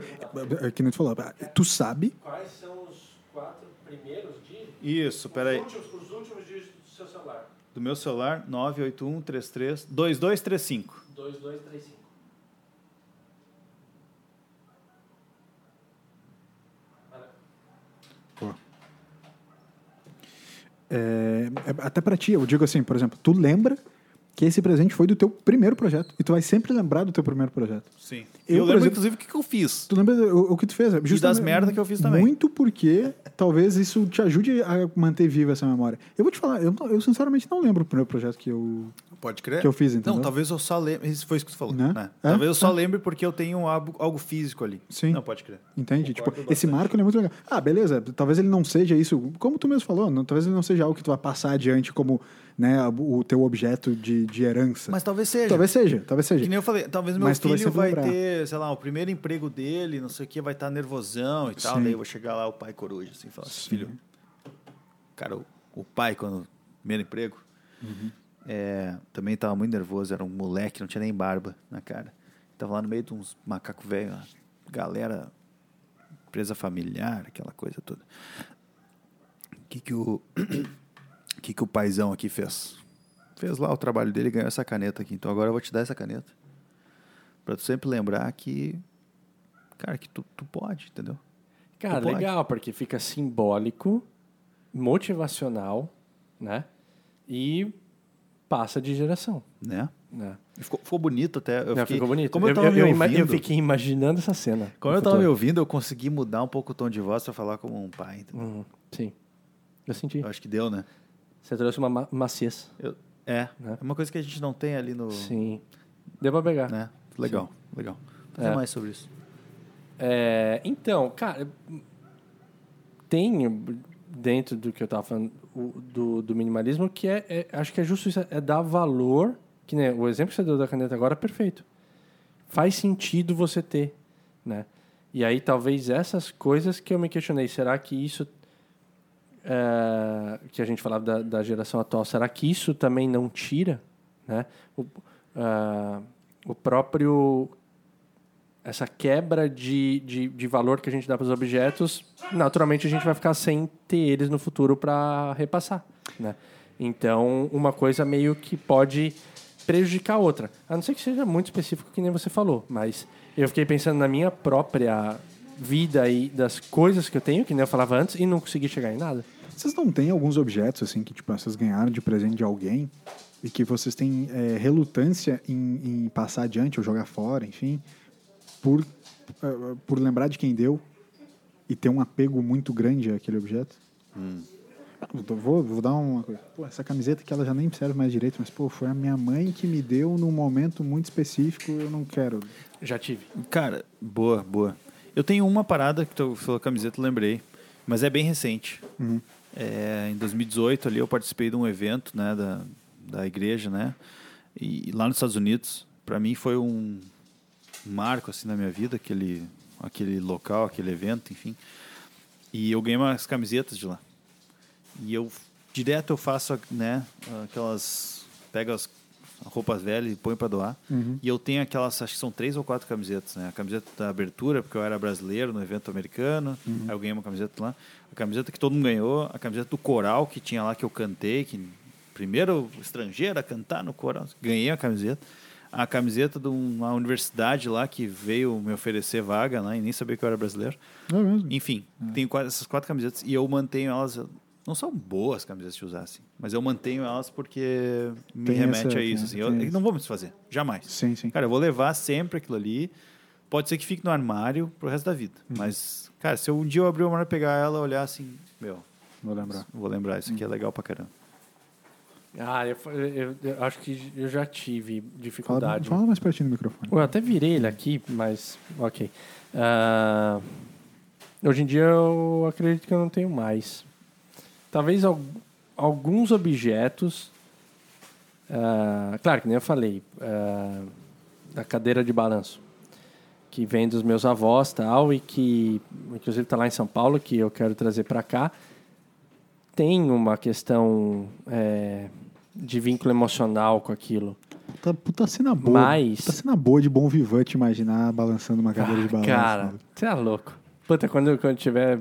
É Que nem tu falou. Tu sabe, Quais são os quatro primeiros dígitos? Isso, peraí. Os últimos dígitos do seu celular. Do meu celular, 98133 2235. 2235. é, até pra ti, eu digo assim, por exemplo, tu lembra que esse presente foi do teu primeiro projeto. E tu vai sempre lembrar do teu primeiro projeto. Sim. Eu, Eu, lembro, exemplo- inclusive, o que, que eu fiz. Tu lembra o, o que tu fez? Justamente- das merda que eu fiz também. Muito porque talvez isso te ajude a manter viva essa memória. Eu vou te falar, eu, eu sinceramente não lembro o primeiro projeto que eu. Pode crer. Que eu fiz, entendeu? Não, talvez eu só lembre. Isso foi isso que tu falou. Né? né? É, Talvez eu só é. lembre porque eu tenho algo, algo físico ali. Sim. Não, pode crer. Entende? Tipo, Concordo esse bastante. marco ele é muito legal. Ah, beleza, talvez ele não seja isso, como tu mesmo falou, não- talvez ele não seja algo que tu vai passar adiante como né, o teu objeto de, de herança. Mas talvez seja. talvez seja, talvez seja. Que nem eu falei, talvez meu Mas vai filho vai, lembrar. ter, sei lá, o primeiro emprego dele, não sei o que, vai estar nervosão e tal. Sim. Daí eu vou chegar lá, o pai coruja, assim, falar assim, Sim. filho. Cara, o, o pai, quando. Primeiro emprego, Uhum. é, também tava muito nervoso, era um moleque, não tinha nem barba na cara. Tava lá no meio de uns macacos velhos, galera, empresa familiar, aquela coisa toda. O que que o. O que que o paizão aqui fez? Fez lá o trabalho dele e ganhou essa caneta aqui. Então agora eu vou te dar essa caneta. Pra tu sempre lembrar que. Cara, que tu, tu pode, entendeu? Cara, Tu pode. legal, porque fica simbólico, motivacional, né? E passa de geração, Né? né? Ficou, ficou bonito até. Eu Não, fiquei, ficou bonito. Como eu, eu, tava eu, ouvindo, eu fiquei imaginando essa cena. Quando no eu tava me ouvindo, eu consegui mudar um pouco o tom de voz pra falar como um pai. Uhum, sim. Eu senti. Eu acho que deu, né? Você trouxe uma ma maciez. Eu- é. Né? É uma coisa que a gente não tem ali no. Sim. Deu pra pegar. Né? Legal, legal. Fazer É. mais sobre isso. É, então, cara, tem dentro do que eu tava falando o- do, do minimalismo que é, é- acho que é justo isso, é dar valor, que né, o exemplo que você deu da caneta agora é perfeito. Faz sentido você ter, né? E aí talvez essas coisas que eu me questionei, será que isso é, que a gente falava da, da geração atual, será que isso também não tira, né? O, ah, o próprio essa quebra de, de, de valor que a gente dá para os objetos, naturalmente a gente vai ficar sem ter eles no futuro para repassar, né? Então, uma coisa meio que pode prejudicar a outra. A não ser que seja muito específico, que nem você falou. Mas eu fiquei pensando na minha própria vida e das coisas que eu tenho, que nem eu falava antes, e não consegui chegar em nada. Vocês não têm alguns objetos assim que tipo, vocês ganharam de presente de alguém e que vocês têm é, relutância em, em passar adiante ou jogar fora, enfim, por, eh, por lembrar de quem deu e ter um apego muito grande àquele objeto? Eu Vou, vou dar uma coisa. Pô, essa camiseta que ela já nem serve mais direito, mas pô, foi a minha mãe que me deu num momento muito específico, eu não quero. Já tive. Cara, boa, boa. Eu tenho uma parada que tu falou camiseta, eu lembrei, mas é bem recente. Uhum. É, em 2018 ali eu participei de um evento, né, da, da igreja, né, e lá nos Estados Unidos, para mim foi um marco assim na minha vida, aquele aquele local, aquele evento, enfim. E eu ganhei umas camisetas de lá. E eu direto eu faço, né, aquelas pego as roupas velhas e ponho para doar. Uhum. E eu tenho aquelas, acho que são três ou quatro camisetas, né? A camiseta da abertura, porque eu era brasileiro no evento americano, Uhum. aí eu ganhei uma camiseta lá. A camiseta que todo mundo ganhou, a camiseta do coral que tinha lá que eu cantei, que primeiro estrangeiro a cantar no coral, ganhei a camiseta. A camiseta de uma universidade lá que veio me oferecer vaga lá e nem sabia que eu era brasileiro. É mesmo. Enfim, tenho quase essas quatro camisetas e eu mantenho elas Não são boas camisetas de usar, assim. Mas eu mantenho elas porque me Tem remete essa- a isso. tem- Assim. Eu, tem eu isso. não vou me desfazer. Jamais. Sim, sim. Cara, eu vou levar sempre aquilo ali. Pode ser que fique no armário pro resto da vida. Uhum. Mas, cara, se eu um dia eu abrir o armário, pegar ela, olhar assim, meu, Vou lembrar. vou lembrar, isso aqui Uhum. é legal pra caramba. Ah, eu, eu- eu acho que eu já tive Fala, dificuldade. fala mais pertinho do microfone. Eu até virei ele aqui, mas ok. Ah, hoje em dia eu acredito que eu não tenho mais. Talvez al- alguns objetos. ah, claro, que nem eu falei, ah, da cadeira de balanço, que vem dos meus avós tal, e que inclusive está lá em São Paulo, que eu quero trazer para cá. Tem uma questão é, de vínculo emocional com aquilo. Puta, puta cena boa. Mas- Puta cena boa de bom vivante imaginar balançando uma cadeira de balanço. Cara, você é louco. Puta, quando, quando tiver.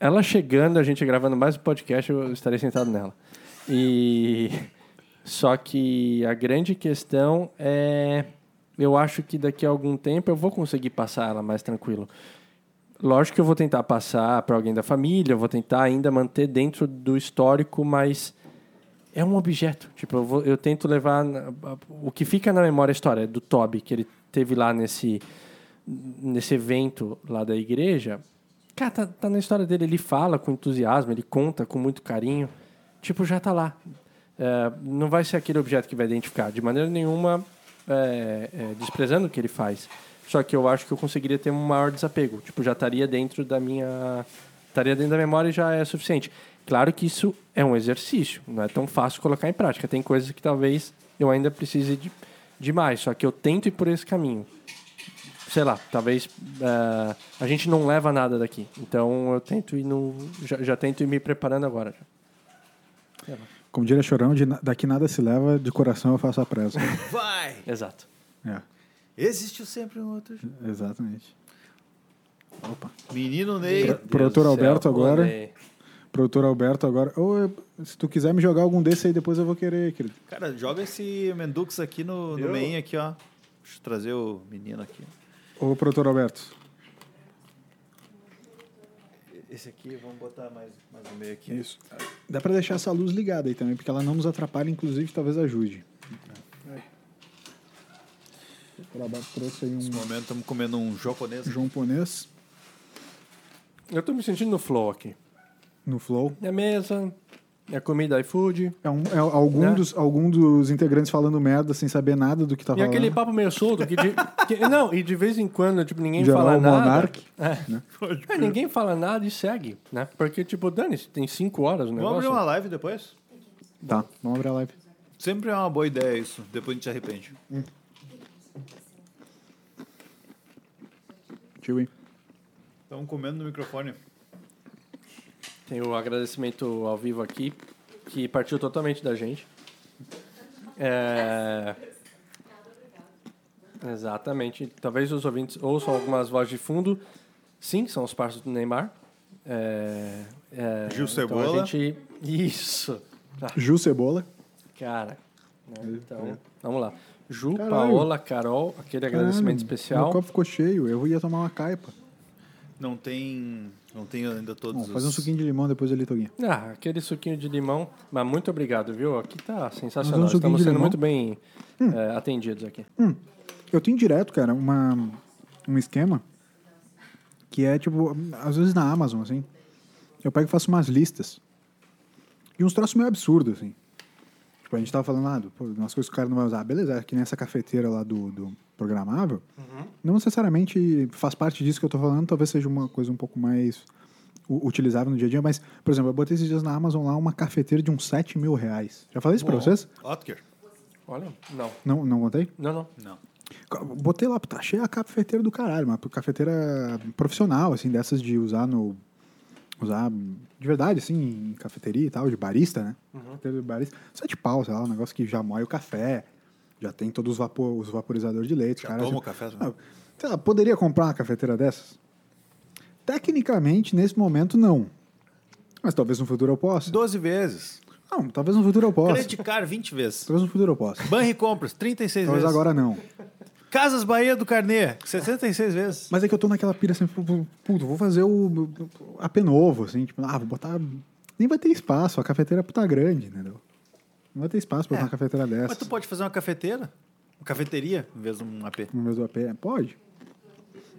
Ela chegando, a gente gravando mais um podcast, eu estarei sentado nela. E. Só que a grande questão é. Eu acho que daqui a algum tempo eu vou conseguir passar ela mais tranquilo. Lógico que eu vou tentar passar para alguém da família, eu vou tentar ainda manter dentro do histórico, mas é um objeto. Tipo, eu, vou- eu tento levar. O que fica na memória é a história do Toby, que ele teve lá nesse, nesse evento lá da igreja. Cara, tá, tá na história dele. Ele fala com entusiasmo, ele conta com muito carinho. Tipo, já tá lá. É, não vai ser aquele objeto que vai identificar. De maneira nenhuma é, é, desprezando o que ele faz. Só que eu acho que eu conseguiria ter um maior desapego. Tipo, já estaria dentro da minha. Estaria dentro da memória e já é suficiente. Claro que isso é um exercício, não é tão fácil colocar em prática. Tem coisas que talvez eu ainda precise de, de mais, só que eu tento ir por esse caminho. Sei lá, talvez eh, a gente não leva nada daqui. Então eu tento ir no. Já, já tento ir me preparando agora. já. Como diria Chorão, de, daqui nada se leva, de coração eu faço a presa. Vai! Exato. é, Existiu sempre um outro. exatamente. Opa. Menino Ney. Pro- produtor do céu, Alberto agora. Produtor Alberto agora. Eu- se tu quiser me jogar algum desse aí, depois eu vou querer, querido. Cara, joga esse Mendux aqui no, no main aqui, ó. Deixa eu trazer o menino aqui. Ô, produtor Alberto. Esse aqui, vamos botar mais, mais no meio aqui. Isso. Dá pra deixar essa luz ligada aí também, porque ela não nos atrapalha, inclusive talvez ajude. O Alberto trouxe aí Nesse um momento estamos comendo um japonês. japonês Eu tô me sentindo no flow aqui. no Flow. Minha mesa, minha comida iFood. É, um, é algum, Né? dos, algum dos integrantes falando merda sem saber nada do que tá E falando. aquele papo meio solto que, de- que- Não, e de vez em quando, tipo, ninguém Geral fala nada. Monark. É, ninguém fala nada e segue, né? Porque, tipo, Dani, tem cinco horas o Vamos negócio. abrir uma live depois? Tá, vamos abrir a live. Sempre é uma boa ideia isso. Depois a gente se arrepende. Hein? Estamos comendo no microfone. Tem o agradecimento ao vivo aqui, que partiu totalmente da gente. É... Exatamente. Talvez os ouvintes ouçam algumas vozes de fundo. Sim, são os parceiros do Neymar. É... É... Gil Então Cebola. a gente... Isso. Ah, Ju Cebola. cara. né? Então, vamos lá. Ju, Caralho. Paola, Carol, aquele agradecimento Caralho, especial. Meu copo ficou cheio, eu ia tomar uma caipa. Não tem, não tem ainda todos Bom, os... fazer um suquinho de limão depois ali, Toguinho. Ah, aquele suquinho de limão. Mas muito obrigado, viu? Aqui tá sensacional. Um Estamos sendo limão? muito bem é, atendidos aqui. Eu tenho direto, cara, uma, um esquema que é, tipo, às vezes na Amazon, assim, eu pego e faço umas listas. E uns troços meio absurdos, assim. Tipo, a gente tava falando, ah, pô, umas coisas que o cara não vai usar. Beleza, que nem essa cafeteira lá do, do programável. Não necessariamente faz parte disso que eu tô falando, talvez seja uma coisa um pouco mais utilizável no dia a dia, mas, por exemplo, eu botei esses dias na Amazon lá uma cafeteira de uns 7 mil reais. Já falei isso pra vocês? Otker? Olha, não. Não, não contei? Não, não. Não. Botei lá, tá cheia a cafeteira do caralho, uma cafeteira profissional, assim, dessas de usar no. Usar de verdade, assim, em cafeteria e tal, de barista, né? Cafeteira de barista. Sete pau, sei lá, um negócio que já moe o café, já tem todos os, vapor, os vaporizadores de leite. Já cara, toma já- café? Ah, sei lá, poderia comprar uma cafeteira dessas? Tecnicamente, nesse momento, não. Mas talvez no futuro eu possa. 12 vezes. Não, talvez no futuro eu possa. Crédito Car 20 vezes. Talvez no futuro eu possa. Banri Compras 36 Talvez vezes. agora não. Casas Bahia do Carnê 66 vezes. Mas é que eu tô naquela pira assim, pu- pu- puto, vou fazer o o AP novo, assim, tipo, ah, vou botar nem vai ter espaço. A cafeteira é puta grande, entendeu? Não vai ter espaço pra É. uma cafeteira dessa. Mas tu pode fazer uma cafeteira? Uma cafeteria, em vez de um AP. No mesmo AP? Pode.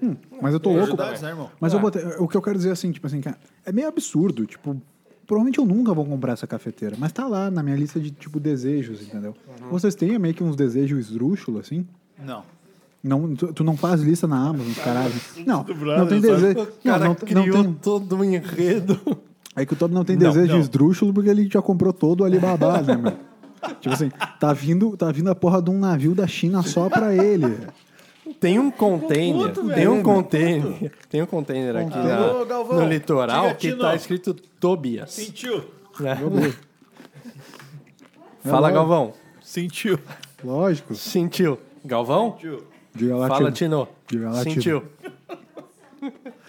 Hum, mas eu tô louco. ajudades, né, irmão? Mas eu Ah. botei, o que eu quero dizer assim, tipo assim, cara, é meio absurdo, tipo, provavelmente eu nunca vou comprar essa cafeteira, mas tá lá na minha lista de tipo desejos, entendeu? Uhum. Vocês têm meio que uns desejos esdrúxulos assim? Não. Não, tu, tu não faz lista na Amazon, caralho. Não, não tem desejo. Não, cara não, não criou tem. todo um enredo. É que o Toby não tem Não, desejo não. esdrúxulo porque ele já comprou todo o Alibaba, né, meu? Tipo assim, tá vindo, tá vindo a porra de um navio da China só pra ele. Tem um container, puto, tem velho. um container, tem um container aqui na- Ô, Galvão, no litoral diga, que tá escrito Tobias. Sentiu. né? É Fala. Galvão. Sentiu. Lógico. Sentiu. Galvão? Sentiu. Diga lá, Fala, Tino. Diga lá, Tino.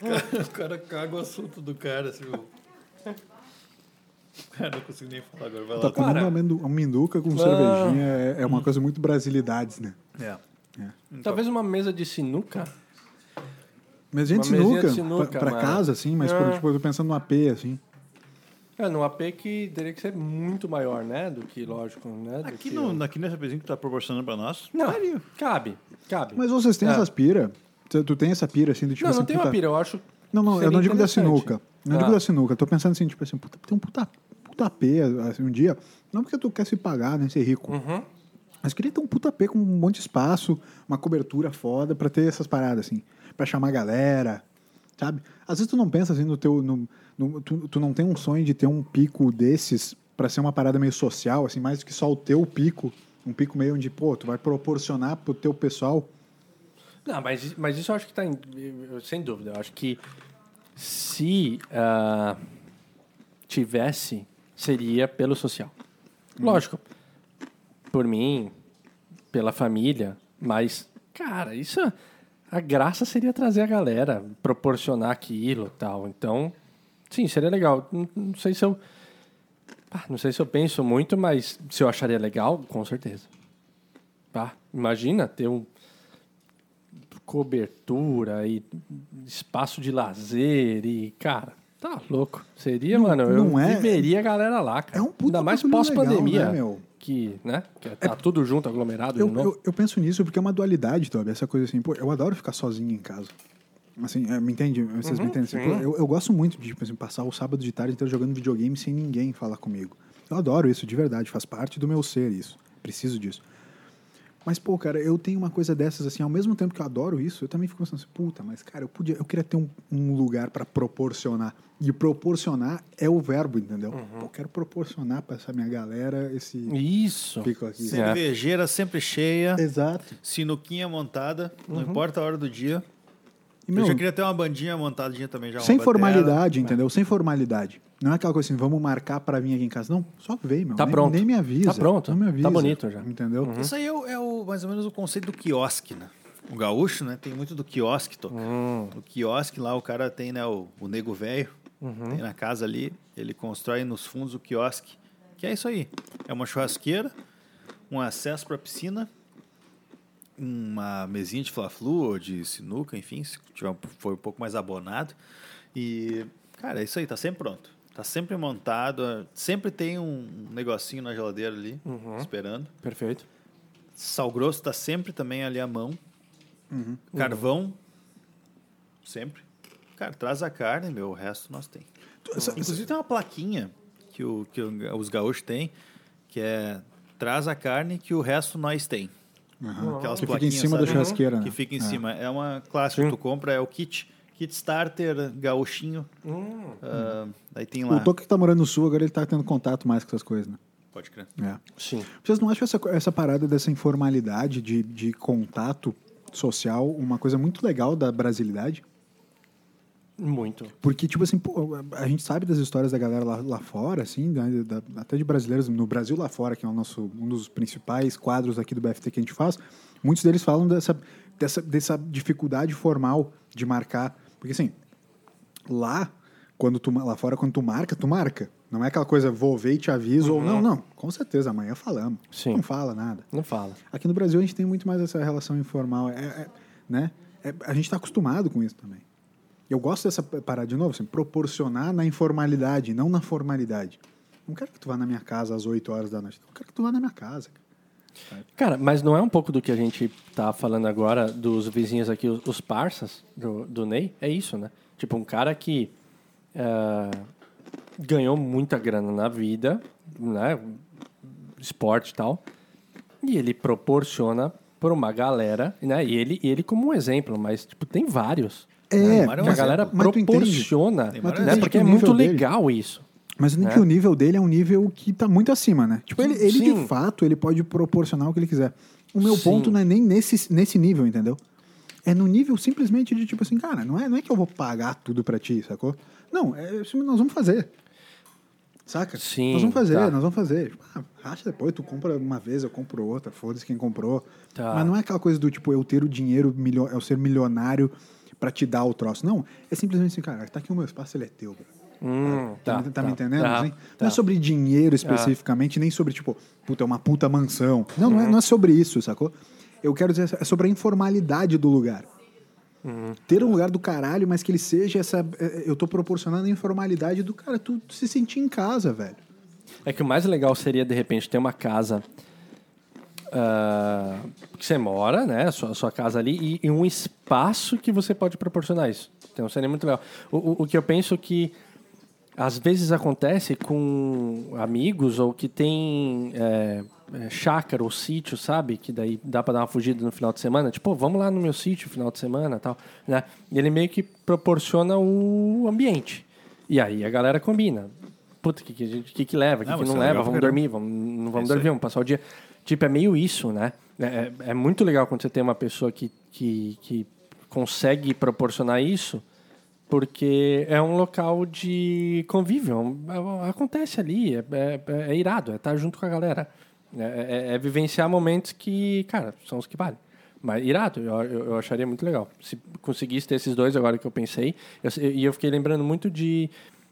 O cara caga o assunto do cara, assim. ó. Cara, não consigo nem falar agora. Vai Tá lá. comendo Cara. uma amendu- uma minduca com cervejinha é, é uma coisa muito brasilidades, né? É. Talvez uma mesa de sinuca. Mas gente, Uma sinuca, de sinuca, pra, pra casa, assim, mas É. quando, tipo, eu tô pensando no AP, assim. É, num AP que teria que ser muito maior, né? Do que, lógico, né? Do Aqui, que no, aqui nesse APzinho que tu tá proporcionando pra nós. Não, cabe, cabe. Mas vocês têm É. essas pira? Tu, tem essa pira, assim, do tipo não, assim, não tem puta- uma pira, eu acho... Não, não, eu não digo da sinuca. Não Ah. digo da sinuca. Eu tô pensando assim, tipo assim, puta, tem um puta, puta AP, assim, um dia. Não porque tu quer se pagar, nem ser rico. Uhum. Mas queria ter um puta AP com um monte de espaço, uma cobertura foda pra ter essas paradas, assim. Pra chamar a galera, sabe? Às vezes tu não pensa assim no teu. No, no- tu, tu não tem um sonho de ter um pico desses pra ser uma parada meio social, assim, mais do que só o teu pico. Um pico meio onde, pô, tu vai proporcionar pro teu pessoal. Não, mas, mas isso eu acho que está sem dúvida. Eu acho que se ah, tivesse, seria pelo social. Lógico, por mim, pela família, mas, cara, isso a graça seria trazer a galera, proporcionar aquilo tal. Então, sim, seria legal. Não, não sei se eu. ah, não sei se eu penso muito, mas se eu acharia legal, com certeza. Imagina ter um cobertura e espaço de lazer e, cara, tá louco. Seria, mano, eu não é- viveria a galera lá, cara. É um puta Ainda mais bagulho pós-pandemia. né, meu? que, né, que tá tudo junto, aglomerado Eu, eu, eu penso nisso porque é uma dualidade, Toby. Essa coisa assim, pô, eu adoro ficar sozinho em casa. Assim, é, me entende? Vocês me entendem? Assim, pô, eu, eu gosto muito de tipo assim, passar o sábado de tarde inteiro jogando videogame sem ninguém falar comigo. Eu adoro isso, de verdade. Faz parte do meu ser isso. Preciso disso. Mas, pô, cara, eu tenho uma coisa dessas, assim, ao mesmo tempo que eu adoro isso, eu também fico pensando assim, puta, mas, cara, eu, podia, eu queria ter um, um lugar pra proporcionar. E proporcionar é o verbo, entendeu? Pô, eu quero proporcionar pra essa minha galera esse Isso. pico aqui. É. Cervejeira sempre cheia. Exato. Sinuquinha montada. Não importa a hora do dia. E, eu meu, já queria ter uma bandinha montadinha também já. Sem batera. formalidade, entendeu? Sem formalidade. Não é aquela coisa assim, vamos marcar pra vir aqui em casa. Não, só vem, meu. Tá nem, pronto. Nem me avisa. Tá pronto. Não me Tá avisa. bonito já. Entendeu? Isso aí é, o, é o- mais ou menos o conceito do quiosque, né? O gaúcho, né? Tem muito do quiosque, toca. Hum. O quiosque lá, o cara tem, né? O, o nego velho. Uhum. Tem na casa ali. Ele constrói nos fundos o quiosque. Que é isso aí. É uma churrasqueira, um acesso pra piscina, uma mesinha de fla-flu ou de sinuca, enfim, se tiver, um- for um pouco mais abonado. E, cara, é isso aí, tá sempre pronto. Tá sempre montado, sempre tem um negocinho na geladeira ali, Uhum. esperando. Perfeito. Sal grosso tá sempre também ali à mão. Uhum. Carvão, sempre. Cara, traz a carne, meu, o resto nós tem. Inclusive tem uma plaquinha que, o, que os gaúchos têm, que é traz a carne que o resto nós tem. Aham. Aquelas Que fica em cima da sabe? churrasqueira, né? Que fica em É. cima. É uma clássica Sim. que tu compra, é o kit. Kit starter gaúchinho. Hum. Ah, daí tem lá. O Toque que tá morando no sul, agora ele tá tendo contato mais com essas coisas, né? Pode crer. É. Sim. Vocês não acham essa, essa parada dessa informalidade de, de contato social uma coisa muito legal da brasilidade? Muito. Porque, tipo assim, pô, a gente sabe das histórias da galera lá, lá fora, assim, né, da- até de brasileiros no Brasil lá fora, que é o nosso, um dos principais quadros aqui do BFT que a gente faz. Muitos deles falam dessa, dessa, dessa dificuldade formal de marcar. Porque, assim, lá, quando tu, lá fora, quando tu marca, tu marca. Não é aquela coisa, vou ver e te aviso, ou não, não, com certeza, amanhã falamos. Sim. Não fala nada. Não fala. Aqui no Brasil a gente tem muito mais essa relação informal, é, é- né? É- a gente está acostumado com isso também. Eu gosto dessa parada de novo, assim, proporcionar na informalidade, não na formalidade. Não quero que tu vá na minha casa às 8 horas da noite. Não quero que tu vá na minha casa. cara. Mas não é um pouco do que a gente tá falando agora dos vizinhos aqui, os, os parças do, do Ney? É isso, né? Tipo, um cara que eh, ganhou muita grana na vida, né? Esporte e tal. E ele proporciona para uma galera, né? E ele, ele como um exemplo, mas tipo, tem vários. É, é a exemplo. galera mas proporciona, né? Porque é muito dele. legal isso. Mas nem É. que o nível dele é um nível que tá muito acima, né? Tipo, ele, ele de fato, ele pode proporcionar o que ele quiser. O meu Sim. ponto não é nem nesse, nesse nível, entendeu? É no nível simplesmente de tipo assim, cara, não é, não é que eu vou pagar tudo pra ti, sacou? Não, é, nós vamos fazer. Saca? Sim, Nós vamos fazer, tá. nós vamos fazer. Tipo, ah, racha depois, tu compra uma vez, eu compro outra, foda-se quem comprou. Tá. Mas não é aquela coisa do tipo, eu ter o dinheiro, eu ser milionário pra te dar o troço. Não, é simplesmente assim, cara, tá aqui o meu espaço, ele é teu, bro. Hum, Tá, tá, tá me entendendo? tá, assim? tá. Não é sobre dinheiro especificamente, nem sobre, tipo, puta, é uma puta mansão. Não, não, é, não é sobre isso, sacou? Eu quero dizer, é sobre a informalidade do lugar. Ter um lugar do caralho, mas que ele seja essa. é, Eu tô proporcionando a informalidade do cara, tu se sentir em casa, velho. É que o mais legal seria, de repente, ter uma casa ah, que você mora, né? Sua, sua casa ali, e, e um espaço que você pode proporcionar isso. Então seria muito legal. O, o, o que eu penso que às vezes acontece com amigos ou que tem é, é, chácara ou sítio, sabe? Que daí dá pra dar uma fugida no final de semana. Tipo, "Pô, vamos lá no meu sítio no final de semana tal. Né? E ele meio que proporciona o ambiente. E aí a galera combina. Puta, o que, que, que, que leva, o que, Ah, que não isso é leva, vamos dormir, vamos, não vamos dormir, vamos passar o dia. Tipo, é meio isso, né? É, é- é muito legal quando você tem uma pessoa que, que, que consegue proporcionar isso, porque é um local de convívio. é é- acontece ali, é, é- é irado, é estar junto com a galera. É, é- é vivenciar momentos que, cara, são os que valem. Mas irado, eu, eu, eu acharia muito legal. Se conseguisse ter esses dois agora que eu pensei. eu- E eu, fiquei lembrando muito de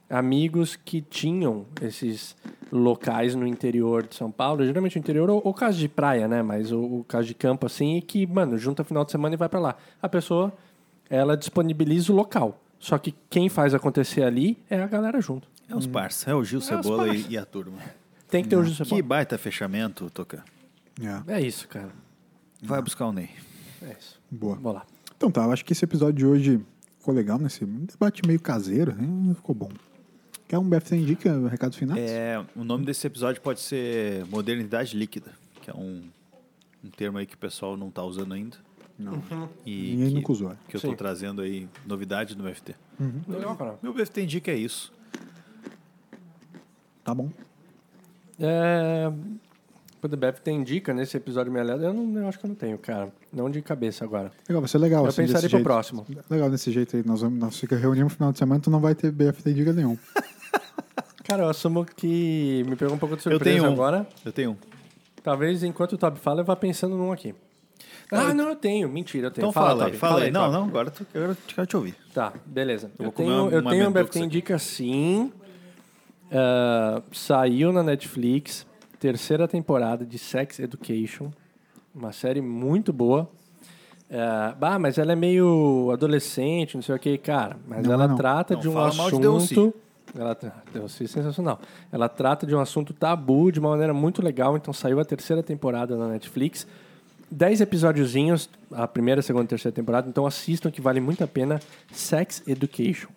amigos que tinham esses locais no interior de São Paulo, geralmente no interior, ou, ou caso de praia, né? Mas o, o caso de campo, assim, e que, mano, junta final de semana e vai pra lá. A pessoa, ela disponibiliza o local. Só que quem faz acontecer ali é a galera junto. É os parça, é o Gil os Cebola e, e a turma. Tem que ter o José Que baita fechamento, Toca. É, É isso, cara. Vai buscar o Ney. É isso. boa. Vamos lá. Então tá, eu acho que esse episódio de hoje ficou legal nesse debate meio caseiro, né? Ficou bom. Quer um BFC Indica, recados finais? É, o nome desse episódio pode ser Modernidade Líquida, que é um, um termo aí que o pessoal não está usando ainda. Não. E Ninguém que, nunca usou. que eu estou trazendo aí novidade no BFT. Legal, cara. Meu BFT indica é isso. Tá bom. É... O DBF tem dica nesse episódio aliado? Eu, não, eu acho que eu não tenho, cara. Não de cabeça agora. Legal, vai ser legal. Eu assim, pensaria desse pro jeito. próximo. Legal desse jeito aí. Nós, vamos, nós fica reunimos no final de semana, tu não vai ter BFT Diga nenhum. Cara, eu assumo que me pegou um pouco de Eu surpresa tenho um. agora. Eu tenho um. Talvez enquanto o Toby fala, eu vá pensando num aqui. Ah, não, eu tenho. Mentira, eu tenho. Então fala, Toby. fala aí. Não, não, agora tu- eu quero te ouvir. Tá, beleza. Eu Eu, tenho, uma- eu tenho um BFT aqui. Indica sim. Ah, saiu na Netflix, terceira temporada de Sex Education. Uma série muito boa. Ah, bah, mas ela é meio adolescente, não sei o que, cara. Mas Não ela não. trata Não, de um fala mal de assunto. Ela Delcy é sensacional. Ela trata de um assunto tabu de uma maneira muito legal. Então saiu a terceira temporada na Netflix. Dez episódiozinhos, a primeira, segunda e terceira temporada. Então assistam que vale muito a pena. Sex Education.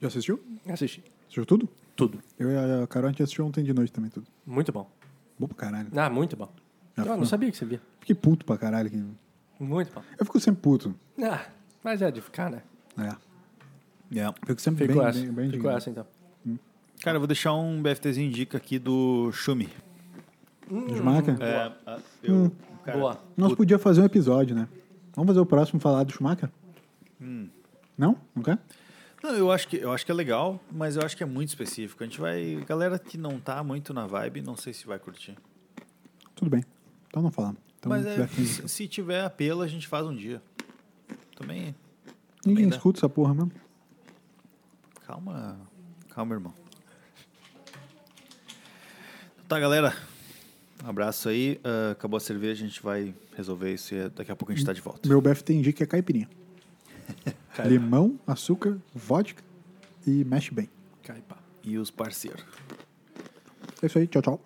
Já assistiu? Assisti. Assistiu tudo? Tudo. Eu e a Carol a gente assistiu ontem de noite também tudo. Muito bom. Bom pra caralho. Ah, muito bom. Já Ah, não sabia que você via. Fiquei puto pra caralho. aqui. Muito bom. Eu fico sempre puto. Ah, mas é de ficar, né? É. É. Eu fico sempre Ficou bem, essa. bem, bem indignado. essa, então. Cara, eu vou deixar um BFTzinho dica aqui do Shumi. De marca? É, eu, cara, Boa. Nós podíamos fazer um episódio, né? Vamos fazer o próximo falar do Schumacher? Hum. Não? Não quer? Não, eu acho, que, eu acho que é legal, mas eu acho que é muito específico. A gente vai. Galera que não tá muito na vibe, não sei se vai curtir. Tudo bem. Então não falamos. Então, mas é, se, se tiver apelo, a gente faz um dia. Também. Ninguém também dá. escuta essa porra mesmo. Calma. Calma, irmão. Tá, galera. Um abraço aí. Uh, acabou a cerveja, a gente vai resolver isso e daqui a pouco a gente tá de volta. Meu BF tem dia que é caipirinha. Limão, açúcar, vodka e mexe bem. Caipa. E os parceiros. É isso aí, tchau, tchau.